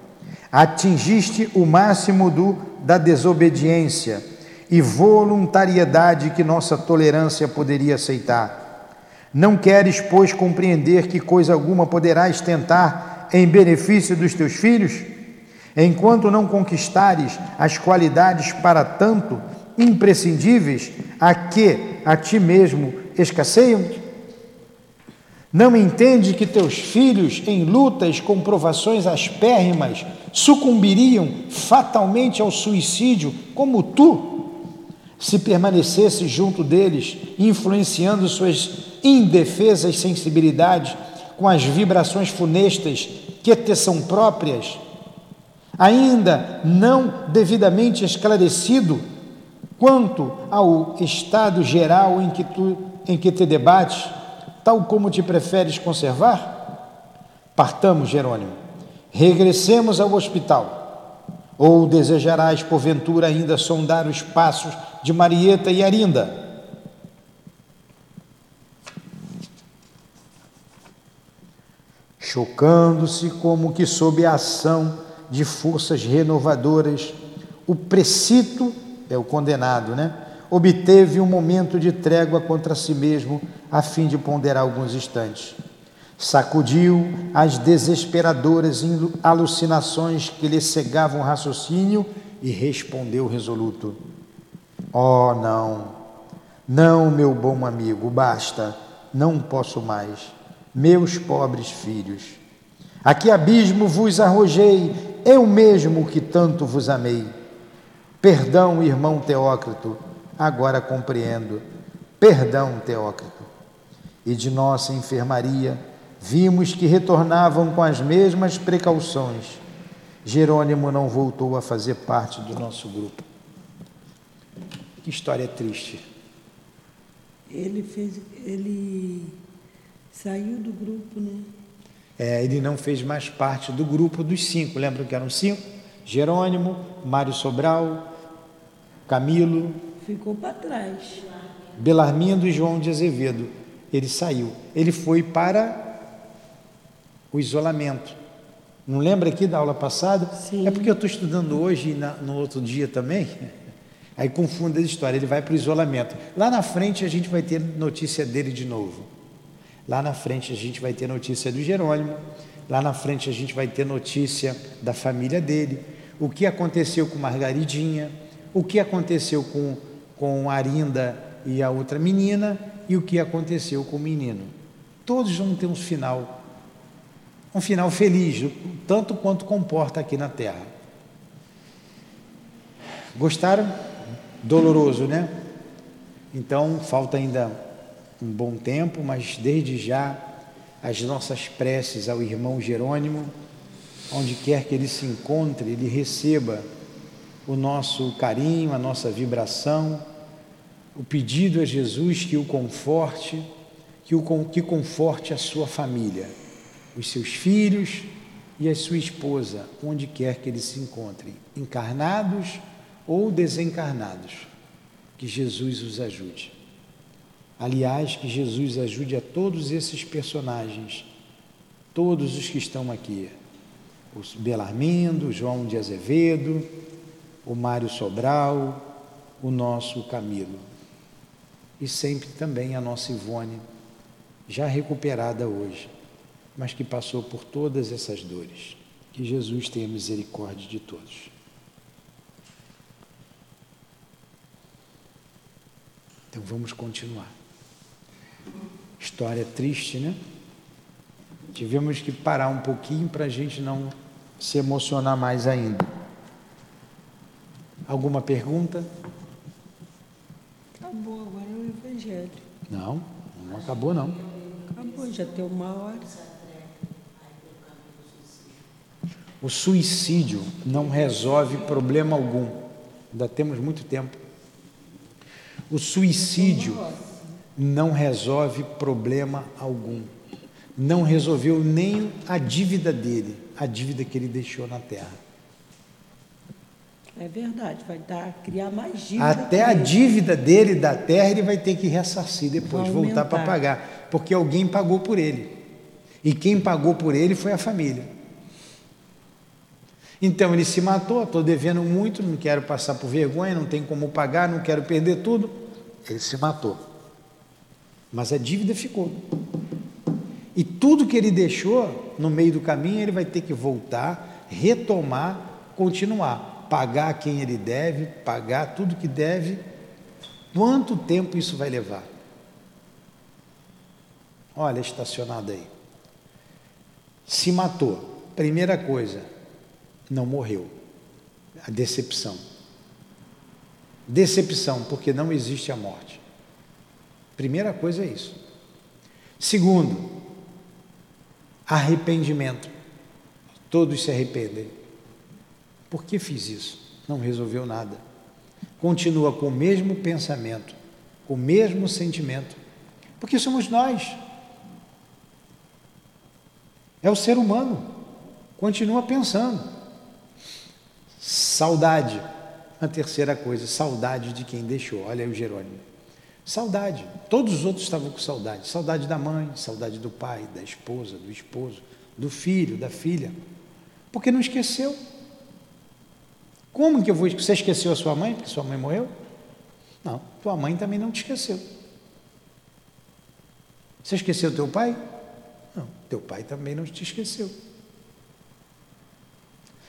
Atingiste o máximo do, da desobediência e voluntariedade que nossa tolerância poderia aceitar. Não queres, pois, compreender que coisa alguma poderás tentar em benefício dos teus filhos? Enquanto não conquistares as qualidades para tanto imprescindíveis a que a ti mesmo escasseiam? Não entende que teus filhos, em lutas com provações aspérrimas, sucumbiriam fatalmente ao suicídio, como tu, se permanecesse junto deles, influenciando suas indefesas sensibilidades com as vibrações funestas que te são próprias? Ainda não devidamente esclarecido quanto ao estado geral em que, tu, em que te debates, tal como te preferes conservar? Partamos, Jerônimo, regressemos ao hospital. Ou desejarás, porventura, ainda sondar os passos de Marieta e Arinda? Chocando-se como que sob a ação de forças renovadoras, o precito é o condenado, né? Obteve um momento de trégua contra si mesmo, a fim de ponderar alguns instantes. Sacudiu as desesperadoras alucinações que lhe cegavam o raciocínio e respondeu resoluto: Oh, não, não, meu bom amigo, basta, não posso mais. Meus pobres filhos, a que abismo vos arrojei, eu mesmo que tanto vos amei. Perdão, irmão Teócrito, agora compreendo. Perdão, Teócrito. E de nossa enfermaria, vimos que retornavam com as mesmas precauções. Jerônimo não voltou a fazer parte do nosso grupo. Que história triste. Ele fez, ele saiu do grupo, né? É, ele não fez mais parte do grupo dos cinco. Lembram que eram cinco? Jerônimo, Mário Sobral, Camilo, ficou para trás. Belarmindo e João de Azevedo. Ele saiu. Ele foi para o isolamento. Não lembra aqui da aula passada? Sim. É porque eu estou estudando hoje e na, no outro dia também. Aí confunde a história. Ele vai para o isolamento. Lá na frente a gente vai ter notícia dele de novo. Lá na frente a gente vai ter notícia do Jerônimo. Lá na frente a gente vai ter notícia da família dele. O que aconteceu com Margaridinha. O que aconteceu com com Arinda e a outra menina e o que aconteceu com o menino. Todos vão ter um final, um final feliz, tanto quanto comporta aqui na Terra. Gostaram? Doloroso, né? Então falta ainda um bom tempo, mas desde já as nossas preces ao irmão Jerônimo, onde quer que ele se encontre, ele receba o nosso carinho, a nossa vibração o pedido a Jesus que o conforte, que, o, que conforte a sua família, os seus filhos e a sua esposa, onde quer que eles se encontrem, encarnados ou desencarnados. Que Jesus os ajude. Aliás, que Jesus ajude a todos esses personagens, todos os que estão aqui. O Belarmindo, João de Azevedo, o Mário Sobral, o nosso Camilo e sempre também a nossa Ivone, já recuperada hoje, mas que passou por todas essas dores. Que Jesus tenha misericórdia de todos. Então vamos continuar. História triste, né? Tivemos que parar um pouquinho para a gente não se emocionar mais ainda. Alguma pergunta? Acabou agora é o Evangelho. Não, não acabou não. Acabou, já tem uma hora. O suicídio não resolve problema algum. Ainda temos muito tempo. O suicídio não resolve problema algum. Não resolveu nem a dívida dele, a dívida que ele deixou na terra. É verdade, vai dar, criar mais dívida. Até a dívida dele da terra ele vai ter que ressarcir depois, voltar para pagar, porque alguém pagou por ele. E quem pagou por ele foi a família. Então ele se matou, estou devendo muito, não quero passar por vergonha, não tem como pagar, não quero perder tudo. Ele se matou. Mas a dívida ficou. E tudo que ele deixou no meio do caminho, ele vai ter que voltar, retomar, continuar, pagar quem ele deve, pagar tudo que deve. Quanto tempo isso vai levar? Olha, estacionado aí. Se matou. Primeira coisa, não morreu. A decepção. Decepção, porque não existe a morte. Primeira coisa é isso. Segundo, arrependimento. Todos se arrependem. Por que fiz isso? Não resolveu nada. Continua com o mesmo pensamento, com o mesmo sentimento. Porque somos nós. É o ser humano. Continua pensando. Saudade. A terceira coisa, saudade de quem deixou. Olha aí o Jerônimo. Saudade. Todos os outros estavam com saudade. Saudade da mãe, saudade do pai, da esposa, do esposo, do filho, da filha. Porque não esqueceu. Como que eu vou Você esqueceu a sua mãe porque sua mãe morreu? Não, tua mãe também não te esqueceu. Você esqueceu teu pai? Não, teu pai também não te esqueceu.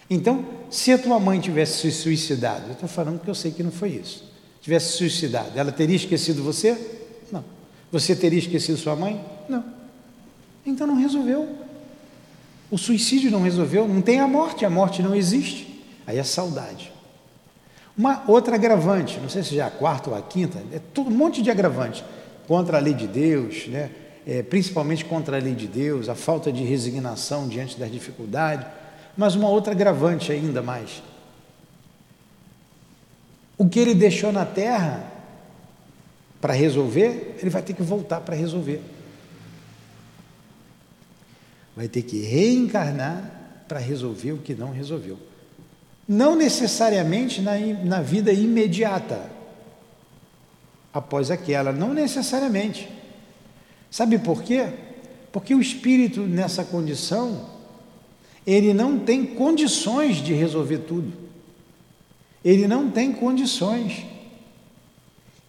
Então, se a tua mãe tivesse se suicidado, eu estou falando que eu sei que não foi isso, tivesse se suicidado, ela teria esquecido você? Não. Você teria esquecido sua mãe? Não. Então não resolveu. O suicídio não resolveu, não tem a morte, a morte não existe. Aí é saudade. Uma outra agravante, não sei se já é a quarta ou a quinta, é todo um monte de agravante contra a lei de Deus, né? é, principalmente contra a lei de Deus, a falta de resignação diante das dificuldades, mas uma outra agravante ainda mais. O que ele deixou na terra para resolver, ele vai ter que voltar para resolver. Vai ter que reencarnar para resolver o que não resolveu. Não necessariamente na, na vida imediata, após aquela, não necessariamente. Sabe por quê? Porque o espírito nessa condição, ele não tem condições de resolver tudo. Ele não tem condições.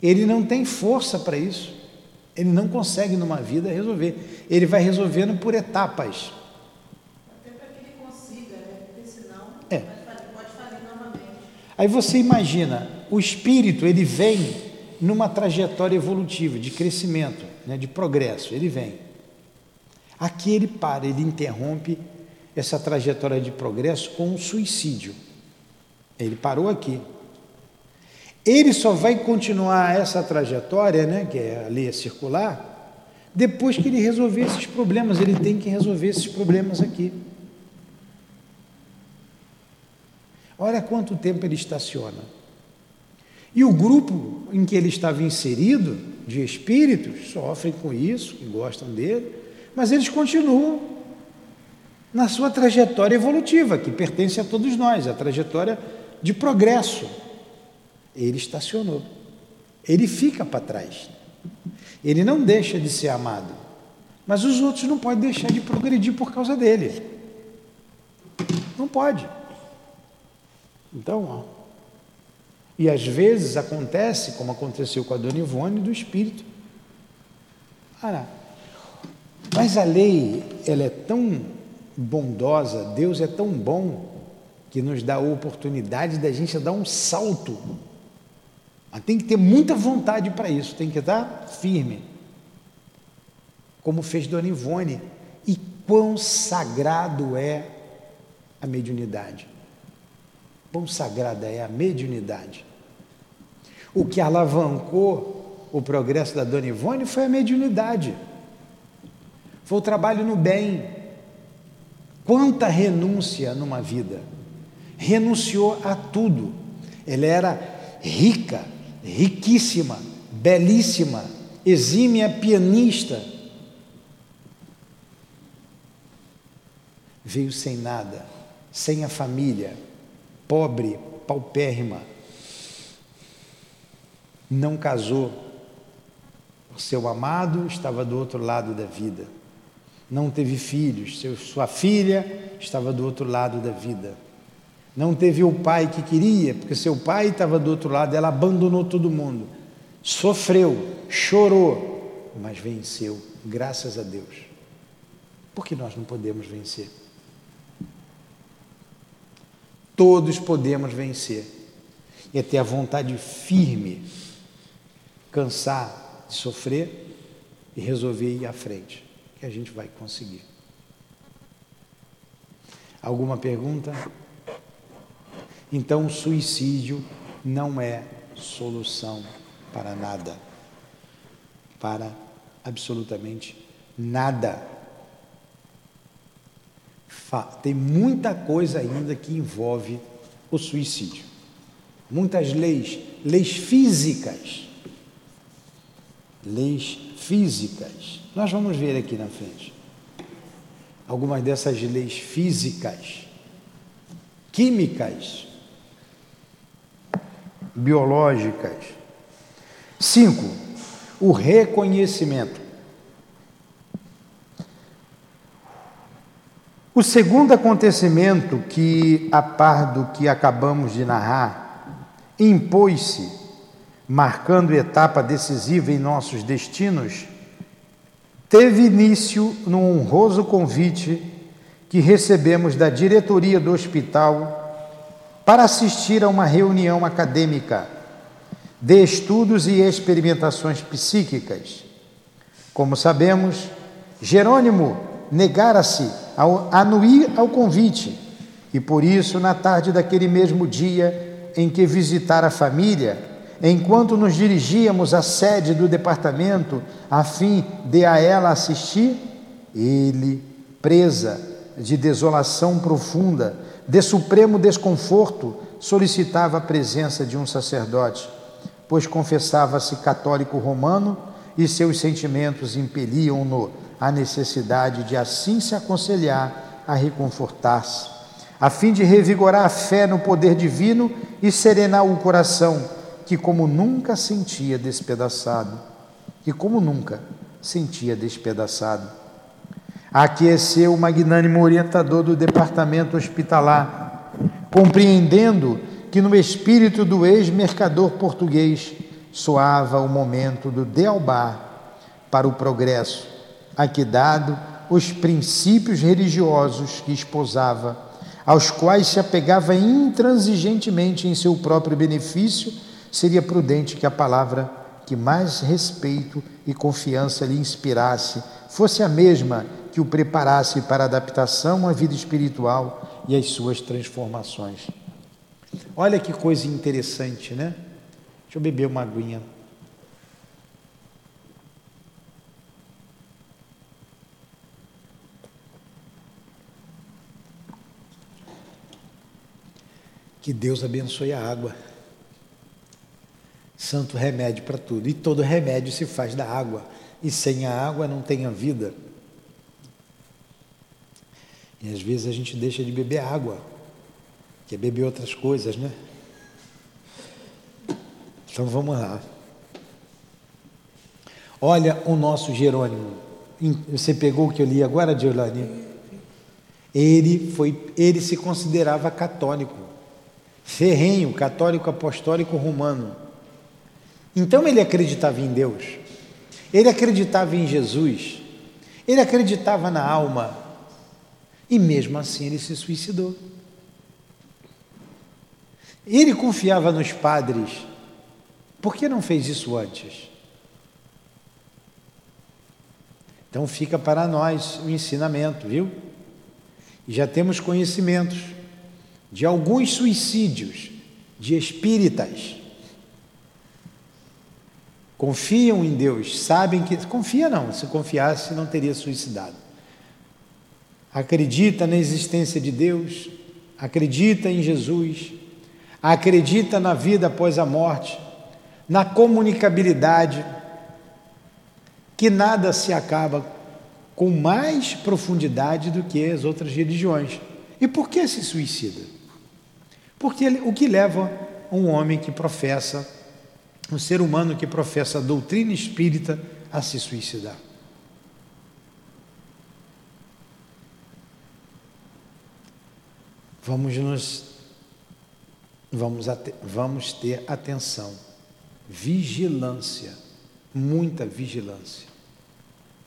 Ele não tem força para isso. Ele não consegue numa vida resolver. Ele vai resolvendo por etapas. Até para que ele consiga, né? Porque senão é. pode falir novamente. Aí você imagina, o espírito, ele vem numa trajetória evolutiva, de crescimento, né, de progresso, ele vem. Aqui ele para, ele interrompe essa trajetória de progresso com um suicídio. Ele parou aqui. Ele só vai continuar essa trajetória, né, que é a lei circular, depois que ele resolver esses problemas. Ele tem que resolver esses problemas aqui. Olha quanto tempo ele estaciona. E o grupo em que ele estava inserido, de espíritos, sofrem com isso, que gostam dele, mas eles continuam na sua trajetória evolutiva, que pertence a todos nós, a trajetória de progresso. Ele estacionou. Ele fica para trás. Ele não deixa de ser amado. Mas os outros não podem deixar de progredir por causa dele. Não pode. Então, ó, e às vezes acontece, como aconteceu com a Dona Ivone, do espírito. Ah, mas a lei, ela é tão bondosa, Deus é tão bom, que nos dá a oportunidade da gente dar um salto. Mas tem que ter muita vontade para isso, tem que estar firme. Como fez Dona Ivone. E quão sagrado é a mediunidade. Quão sagrada é a mediunidade. O que alavancou o progresso da Dona Ivone foi a mediunidade. Foi o trabalho no bem. Quanta renúncia numa vida! Renunciou a tudo. Ela era rica, riquíssima, belíssima, exímia pianista. Veio sem nada, sem a família, pobre, paupérrima. Não casou. O seu amado estava do outro lado da vida não teve filhos, seu, sua filha estava do outro lado da vida. Não teve o pai que queria, porque seu pai estava do outro lado, ela abandonou todo mundo. Sofreu, chorou, mas venceu, graças a Deus. Por que nós não podemos vencer? Todos podemos vencer. E é ter a vontade firme, cansar de sofrer e resolver ir à frente que a gente vai conseguir. Alguma pergunta? Então, o suicídio não é solução para nada. Para absolutamente nada. Tem muita coisa ainda que envolve o suicídio. Muitas leis, leis físicas. Leis físicas nós vamos ver aqui na frente algumas dessas leis físicas, químicas, biológicas. Cinco, o reconhecimento. O segundo acontecimento que, a par do que acabamos de narrar, impôs-se, marcando etapa decisiva em nossos destinos, teve início no honroso convite que recebemos da diretoria do hospital para assistir a uma reunião acadêmica de estudos e experimentações psíquicas. Como sabemos, Jerônimo negara-se anuir ao convite. E por isso, na tarde daquele mesmo dia em que visitara a família, enquanto nos dirigíamos à sede do departamento a fim de a ela assistir, ele, presa de desolação profunda, de supremo desconforto, solicitava a presença de um sacerdote, pois confessava-se católico romano e seus sentimentos impeliam-no à necessidade de assim se aconselhar a reconfortar-se, a fim de revigorar a fé no poder divino e serenar o coração que como nunca sentia despedaçado, que como nunca sentia despedaçado. Aqueceu o magnânimo orientador do departamento hospitalar, compreendendo que no espírito do ex-mercador português soava o momento do dealbar para o progresso, aqui dado os princípios religiosos que esposava, aos quais se apegava intransigentemente em seu próprio benefício seria prudente que a palavra que mais respeito e confiança lhe inspirasse fosse a mesma que o preparasse para a adaptação à vida espiritual e às suas transformações. Olha que coisa interessante, né? Deixa eu beber uma aguinha. Que Deus abençoe a água santo remédio para tudo. E todo remédio se faz da água. E sem a água não tem a vida. E às vezes a gente deixa de beber água, quer beber outras coisas, né? Então vamos lá. Olha o nosso Jerônimo. Você pegou o que eu li agora, Giovanni? Ele foi, ele se considerava católico, ferrenho, católico apostólico romano. Então ele acreditava em Deus, ele acreditava em Jesus, ele acreditava na alma, e mesmo assim ele se suicidou. Ele confiava nos padres, por que não fez isso antes? Então fica para nós o ensinamento, viu? E já temos conhecimentos de alguns suicídios de espíritas Confiam em Deus, sabem que. Confia não, se confiasse não teria suicidado. acredita na existência de Deus, acredita em Jesus, acredita na vida após a morte, na comunicabilidade, que nada se acaba com mais profundidade do que as outras religiões. E por que se suicida? Porque o que leva um homem que professa, um ser humano que professa a doutrina espírita a se suicidar? Vamos nos vamos, vamos ter atenção, vigilância, muita vigilância,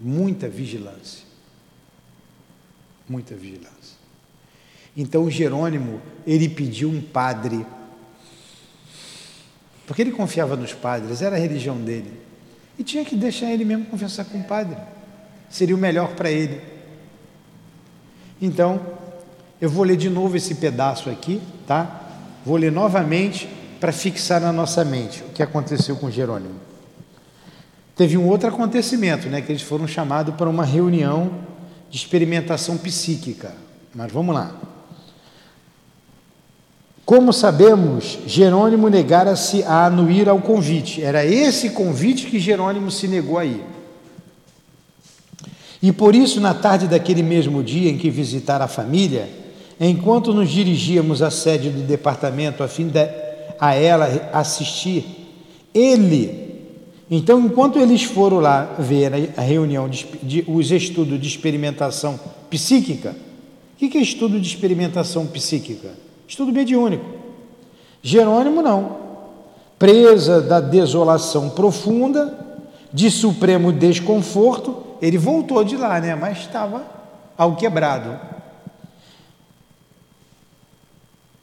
muita vigilância, muita vigilância. Então Jerônimo, ele pediu um padre, porque ele confiava nos padres, era a religião dele, e tinha que deixar ele mesmo conversar com o padre, seria o melhor para ele. Então, eu vou ler de novo esse pedaço aqui, tá? Vou ler novamente para fixar na nossa mente o que aconteceu com Jerônimo. Teve um outro acontecimento, né, que eles foram chamados para uma reunião de experimentação psíquica. Mas vamos lá. Como sabemos, Jerônimo negara-se a anuir ao convite. Era esse convite que Jerônimo se negou a ir. E por isso, na tarde daquele mesmo dia em que visitara a família, enquanto nos dirigíamos à sede do departamento a fim de a ela assistir, ele, então, enquanto eles foram lá ver a reunião, de, de, os estudos de experimentação psíquica, o que é estudo de experimentação psíquica? Estudo mediúnico. Jerônimo não. Presa da desolação profunda, de supremo desconforto, ele voltou de lá, né? Mas estava ao quebrado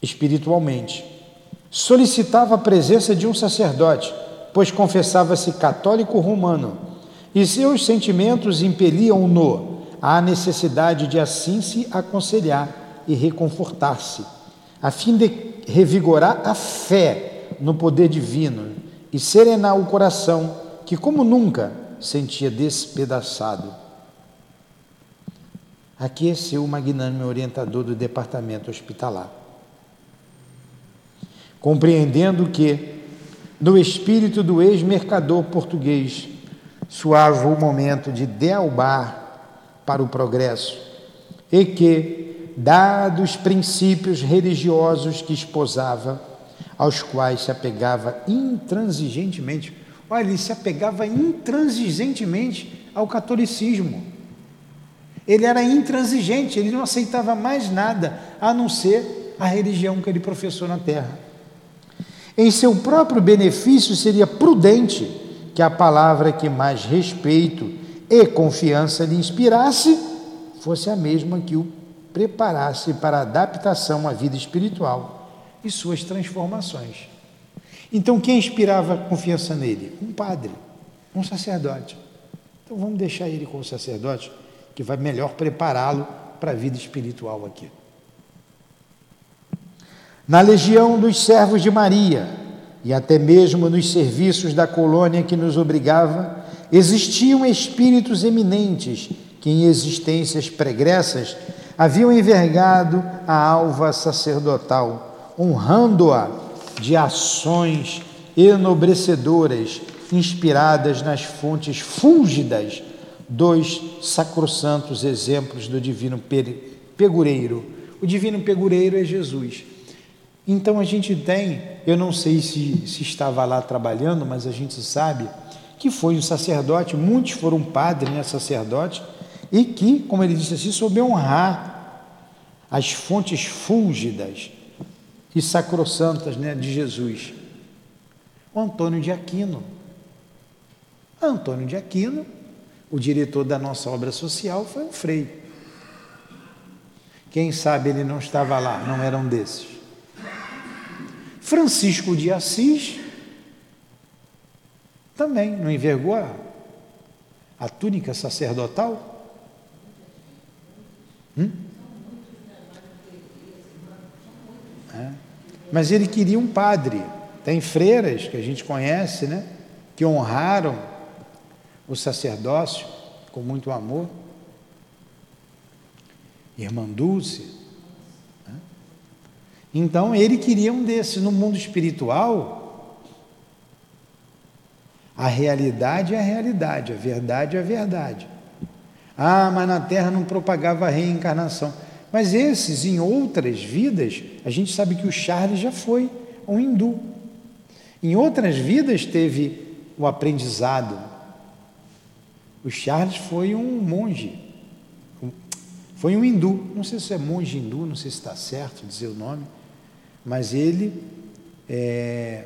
espiritualmente. Solicitava a presença de um sacerdote, pois confessava-se católico romano, e seus sentimentos impeliam-no à necessidade de assim se aconselhar e reconfortar-se a fim de revigorar a fé no poder divino e serenar o coração que, como nunca, sentia despedaçado. Aqueceu o magnânimo orientador do departamento hospitalar. Compreendendo que, no espírito do ex-mercador português, suava o momento de dealbar para o progresso e que, dados princípios religiosos que esposava, aos quais se apegava intransigentemente. Olha, ele se apegava intransigentemente ao catolicismo. Ele era intransigente, ele não aceitava mais nada a não ser a religião que ele professou na terra. Em seu próprio benefício, seria prudente que a palavra que mais respeito e confiança lhe inspirasse fosse a mesma que o preparasse para a adaptação à vida espiritual e suas transformações. Então, quem inspirava confiança nele? Um padre, um sacerdote. Então, vamos deixar ele com o sacerdote, que vai melhor prepará-lo para a vida espiritual aqui. Na legião dos servos de Maria, e até mesmo nos serviços da colônia que nos obrigava, existiam espíritos eminentes que, em existências pregressas, haviam envergado a alva sacerdotal, honrando-a de ações enobrecedoras, inspiradas nas fontes fúlgidas dos sacrossantos exemplos do divino pegureiro. O divino pegureiro é Jesus. Então a gente tem, eu não sei se, se estava lá trabalhando, mas a gente sabe que foi um sacerdote, muitos foram padres, né, sacerdote, e que, como ele disse assim, soube honrar as fontes fúlgidas e sacrossantas né, de Jesus. O Antônio de Aquino. Antônio de Aquino, o diretor da nossa obra social, foi um frei. Quem sabe ele não estava lá, não era um desses. Francisco de Assis também não envergou a, a túnica sacerdotal? Hum? É. Mas ele queria um padre. Tem freiras que a gente conhece, né? Que honraram o sacerdócio com muito amor. Irmã Dulce. Então ele queria um desses. No mundo espiritual, a realidade é a realidade, a verdade é a verdade. Ah, mas na Terra não propagava a reencarnação. Mas esses, em outras vidas, a gente sabe que o Charles já foi um hindu. Em outras vidas teve o aprendizado. O Charles foi um monge, foi um hindu. Não sei se é monge hindu, não sei se está certo dizer o nome, mas ele é,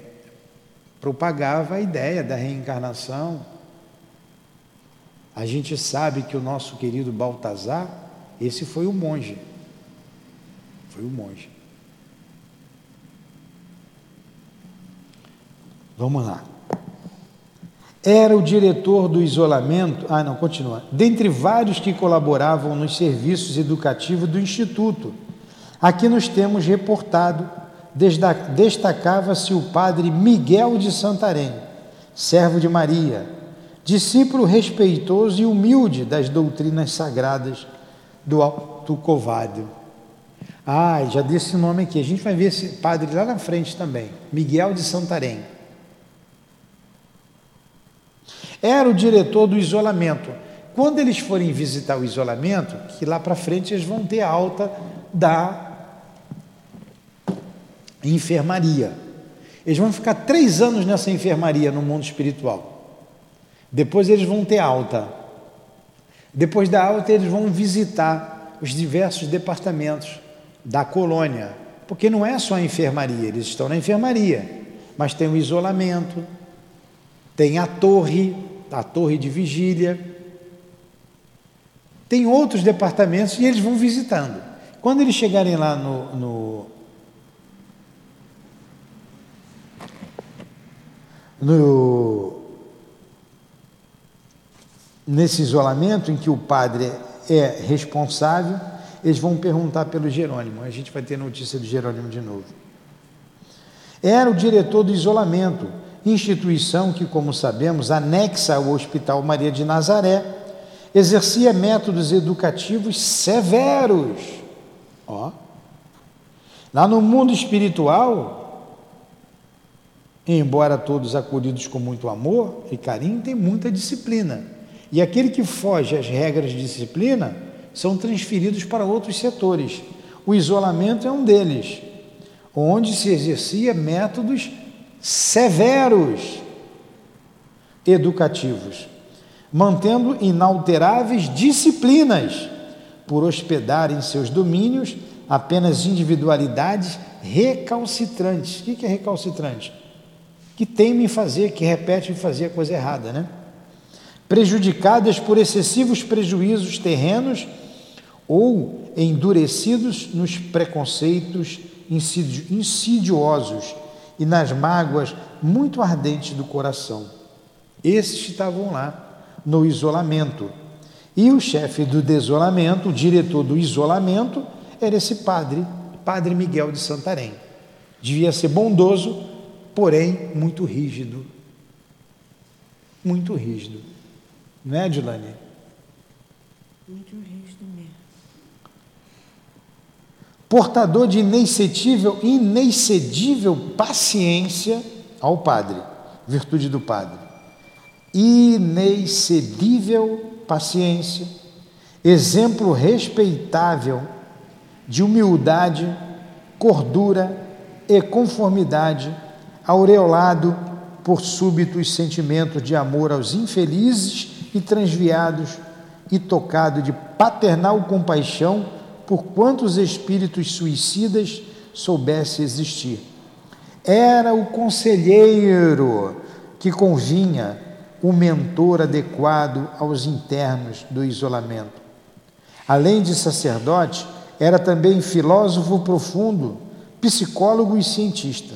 propagava a ideia da reencarnação. A gente sabe que o nosso querido Baltazar, esse foi o monge. Foi o monge. Vamos lá. Era o diretor do isolamento. Ah, não, continua. Dentre vários que colaboravam nos serviços educativos do Instituto, aqui nós temos reportado, destacava-se o padre Miguel de Santarém, servo de Maria, discípulo respeitoso e humilde das doutrinas sagradas do Alto Covado. Ah, já disse esse nome aqui. A gente vai ver esse padre lá na frente também, Miguel de Santarém. Era o diretor do isolamento. Quando eles forem visitar o isolamento, que lá para frente eles vão ter alta da enfermaria. Eles vão ficar três anos nessa enfermaria no mundo espiritual. Depois eles vão ter alta. Depois da alta, eles vão visitar os diversos departamentos da colônia. Porque não é só a enfermaria, eles estão na enfermaria, mas tem o isolamento, tem a torre, a torre de vigília, tem outros departamentos e eles vão visitando. Quando eles chegarem lá no, no, no nesse isolamento em que o padre é responsável, eles vão perguntar pelo Jerônimo. A gente vai ter notícia do Jerônimo de novo. Era o diretor do isolamento instituição que, como sabemos, anexa ao Hospital Maria de Nazaré, exercia métodos educativos severos. Ó. Lá no mundo espiritual, embora todos acolhidos com muito amor e carinho, tem muita disciplina. E aquele que foge às regras de disciplina são transferidos para outros setores. O isolamento é um deles, onde se exercia métodos severos educativos, mantendo inalteráveis disciplinas, por hospedar em seus domínios apenas individualidades recalcitrantes. O que é recalcitrante? Que teime em fazer, que repete em fazer a coisa errada, né? Prejudicadas por excessivos prejuízos terrenos ou endurecidos nos preconceitos insidiosos e nas mágoas muito ardentes do coração. Esses estavam lá no isolamento. E o chefe do desolamento, o diretor do isolamento, era esse padre, Padre Miguel de Santarém. Devia ser bondoso, porém muito rígido. Muito rígido. Não é, Dilane? Muito rígido mesmo portador de inexcedível, inexcedível paciência ao Padre, virtude do Padre. Inexcedível paciência, exemplo respeitável de humildade, cordura e conformidade, aureolado por súbitos sentimentos de amor aos infelizes e transviados, e tocado de paternal compaixão por quantos espíritos suicidas soubesse existir. Era o conselheiro que convinha, o mentor adequado aos internos do isolamento. Além de sacerdote, era também filósofo profundo, psicólogo e cientista.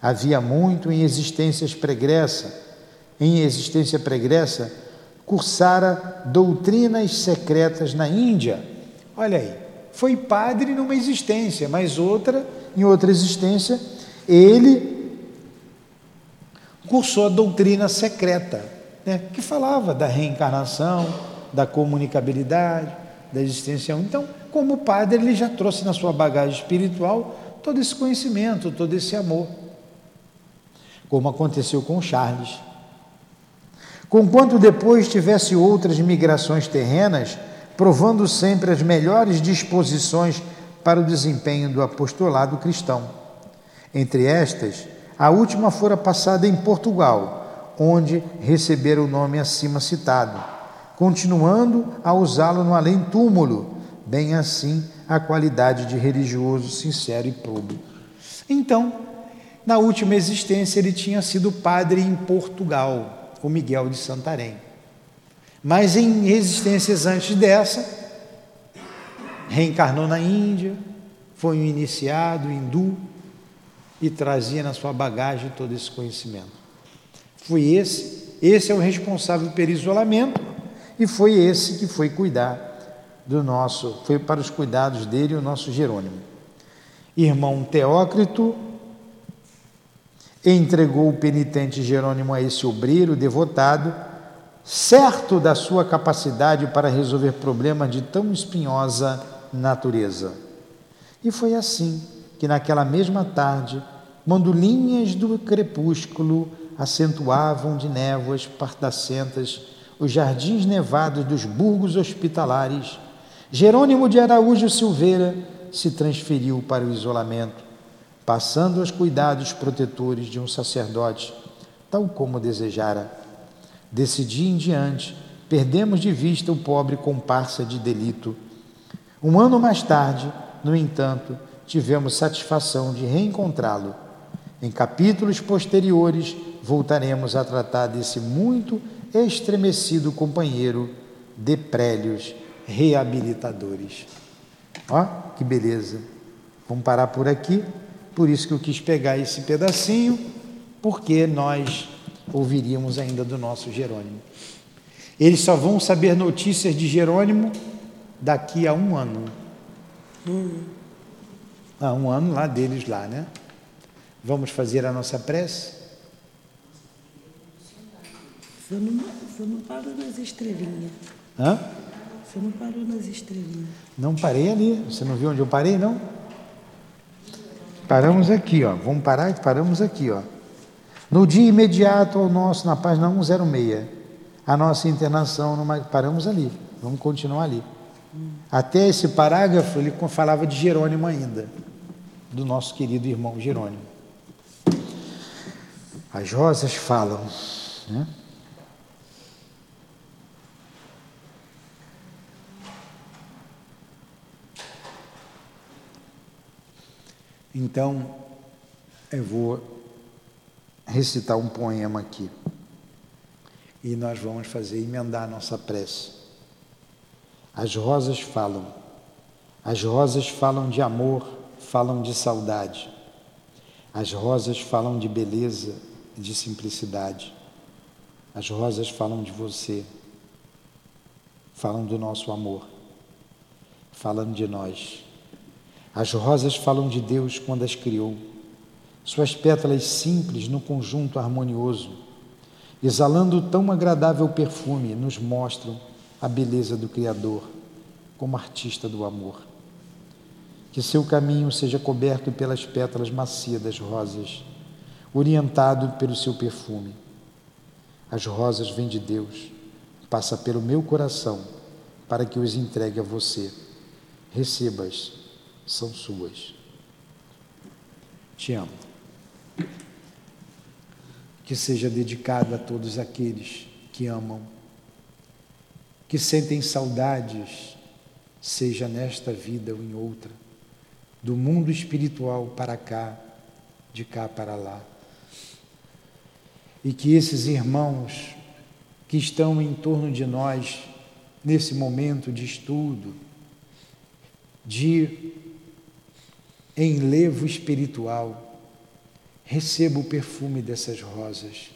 Havia muito em existências pregressa, em existência pregressa, cursara doutrinas secretas na Índia. Olha aí, foi padre numa existência, mas outra, em outra existência, ele cursou a doutrina secreta, né, que falava da reencarnação, da comunicabilidade, da existência 1. Então, como padre, ele já trouxe na sua bagagem espiritual todo esse conhecimento, todo esse amor. Como aconteceu com Charles. Conquanto depois tivesse outras migrações terrenas, provando sempre as melhores disposições para o desempenho do apostolado cristão. Entre estas, a última fora passada em Portugal, onde recebera o nome acima citado, continuando a usá-lo no além-túmulo, bem assim a qualidade de religioso sincero e público. Então, na última existência, ele tinha sido padre em Portugal o Miguel de Santarém. Mas em existências antes dessa, reencarnou na Índia, foi um iniciado hindu e trazia na sua bagagem todo esse conhecimento. Foi esse, esse é o responsável pelo isolamento e foi esse que foi cuidar do nosso, foi para os cuidados dele o nosso Jerônimo. Irmão Teócrito entregou o penitente Jerônimo a esse obreiro devotado, certo da sua capacidade para resolver problemas de tão espinhosa natureza. E foi assim que, naquela mesma tarde, mandolinhas do crepúsculo acentuavam de névoas pardacentas os jardins nevados dos burgos hospitalares, Jerônimo de Araújo Silveira se transferiu para o isolamento passando aos cuidados protetores de um sacerdote, tal como desejara. Desse dia em diante, perdemos de vista o pobre comparsa de delito. Um ano mais tarde, no entanto, tivemos satisfação de reencontrá-lo. Em capítulos posteriores, voltaremos a tratar desse muito estremecido companheiro de prélios reabilitadores. Ó, que beleza! Vamos parar por aqui. Por isso que eu quis pegar esse pedacinho, porque nós ouviríamos ainda do nosso Jerônimo. Eles só vão saber notícias de Jerônimo daqui a um ano. Hum. Ah, um ano lá deles lá, né? Vamos fazer a nossa prece? Você não, você não parou nas estrelinhas. Hã? Você não parou nas estrelinhas. Não parei ali. Você não viu onde eu parei, não? Paramos aqui, ó. Vamos parar? Paramos aqui, ó. No dia imediato ao nosso, na página 106, a nossa internação, numa, paramos ali. Vamos continuar ali. Até esse parágrafo ele falava de Jerônimo ainda, do nosso querido irmão Jerônimo. As rosas falam, né? Então, eu vou recitar um poema aqui. E nós vamos fazer emendar a nossa prece. As rosas falam. As rosas falam de amor, falam de saudade. As rosas falam de beleza de simplicidade. As rosas falam de você. Falam do nosso amor. Falam de nós. As rosas falam de Deus quando as criou. Suas pétalas simples no conjunto harmonioso, exalando tão agradável perfume, nos mostram a beleza do Criador como artista do amor. Que seu caminho seja coberto pelas pétalas macias das rosas, orientado pelo seu perfume. As rosas vêm de Deus, passa pelo meu coração para que os entregue a você. Receba-as são suas. Te amo. Que seja dedicado a todos aqueles que amam, que sentem saudades, seja nesta vida ou em outra, do mundo espiritual para cá, de cá para lá. E que esses irmãos que estão em torno de nós, nesse momento de estudo, de em levo espiritual, receba o perfume dessas rosas,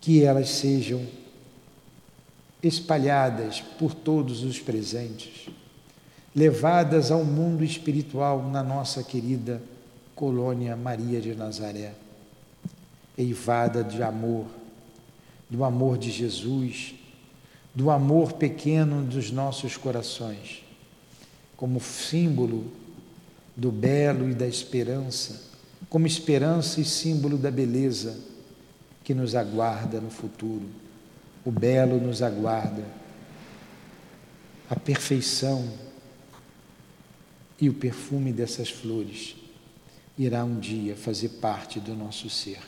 que elas sejam espalhadas por todos os presentes, levadas ao mundo espiritual na nossa querida colônia Maria de Nazaré, eivada de amor, do amor de Jesus, do amor pequeno dos nossos corações, como símbolo do belo e da esperança, como esperança e símbolo da beleza que nos aguarda no futuro. O belo nos aguarda, a perfeição e o perfume dessas flores irá um dia fazer parte do nosso ser.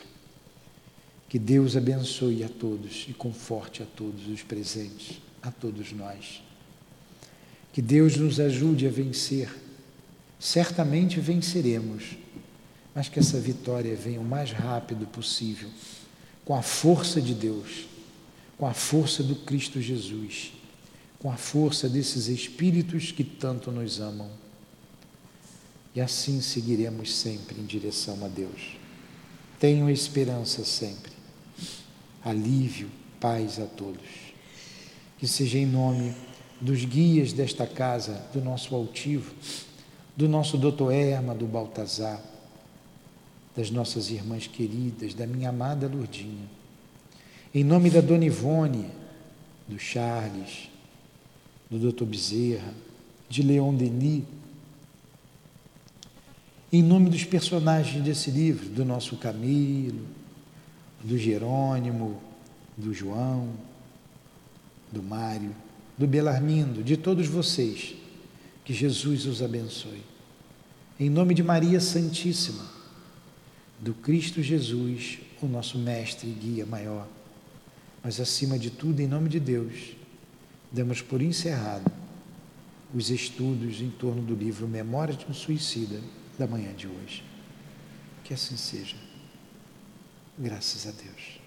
Que Deus abençoe a todos e conforte a todos os presentes, a todos nós. Que Deus nos ajude a vencer. Certamente venceremos, mas que essa vitória venha o mais rápido possível, com a força de Deus, com a força do Cristo Jesus, com a força desses espíritos que tanto nos amam. E assim seguiremos sempre em direção a Deus. Tenho esperança sempre alívio, paz a todos. Que seja em nome dos guias desta casa, do nosso altivo, do nosso doutor Erma, do Baltazar, das nossas irmãs queridas, da minha amada Lourdinha. Em nome da Dona Ivone, do Charles, do doutor Bezerra, de Leon Denis, em nome dos personagens desse livro, do nosso Camilo, do Jerônimo, do João, do Mário, do Belarmindo, de todos vocês, que Jesus os abençoe. Em nome de Maria Santíssima, do Cristo Jesus, o nosso mestre e guia maior, mas acima de tudo, em nome de Deus, damos por encerrado os estudos em torno do livro Memória de um Suicida da manhã de hoje. Que assim seja. Graças a Deus.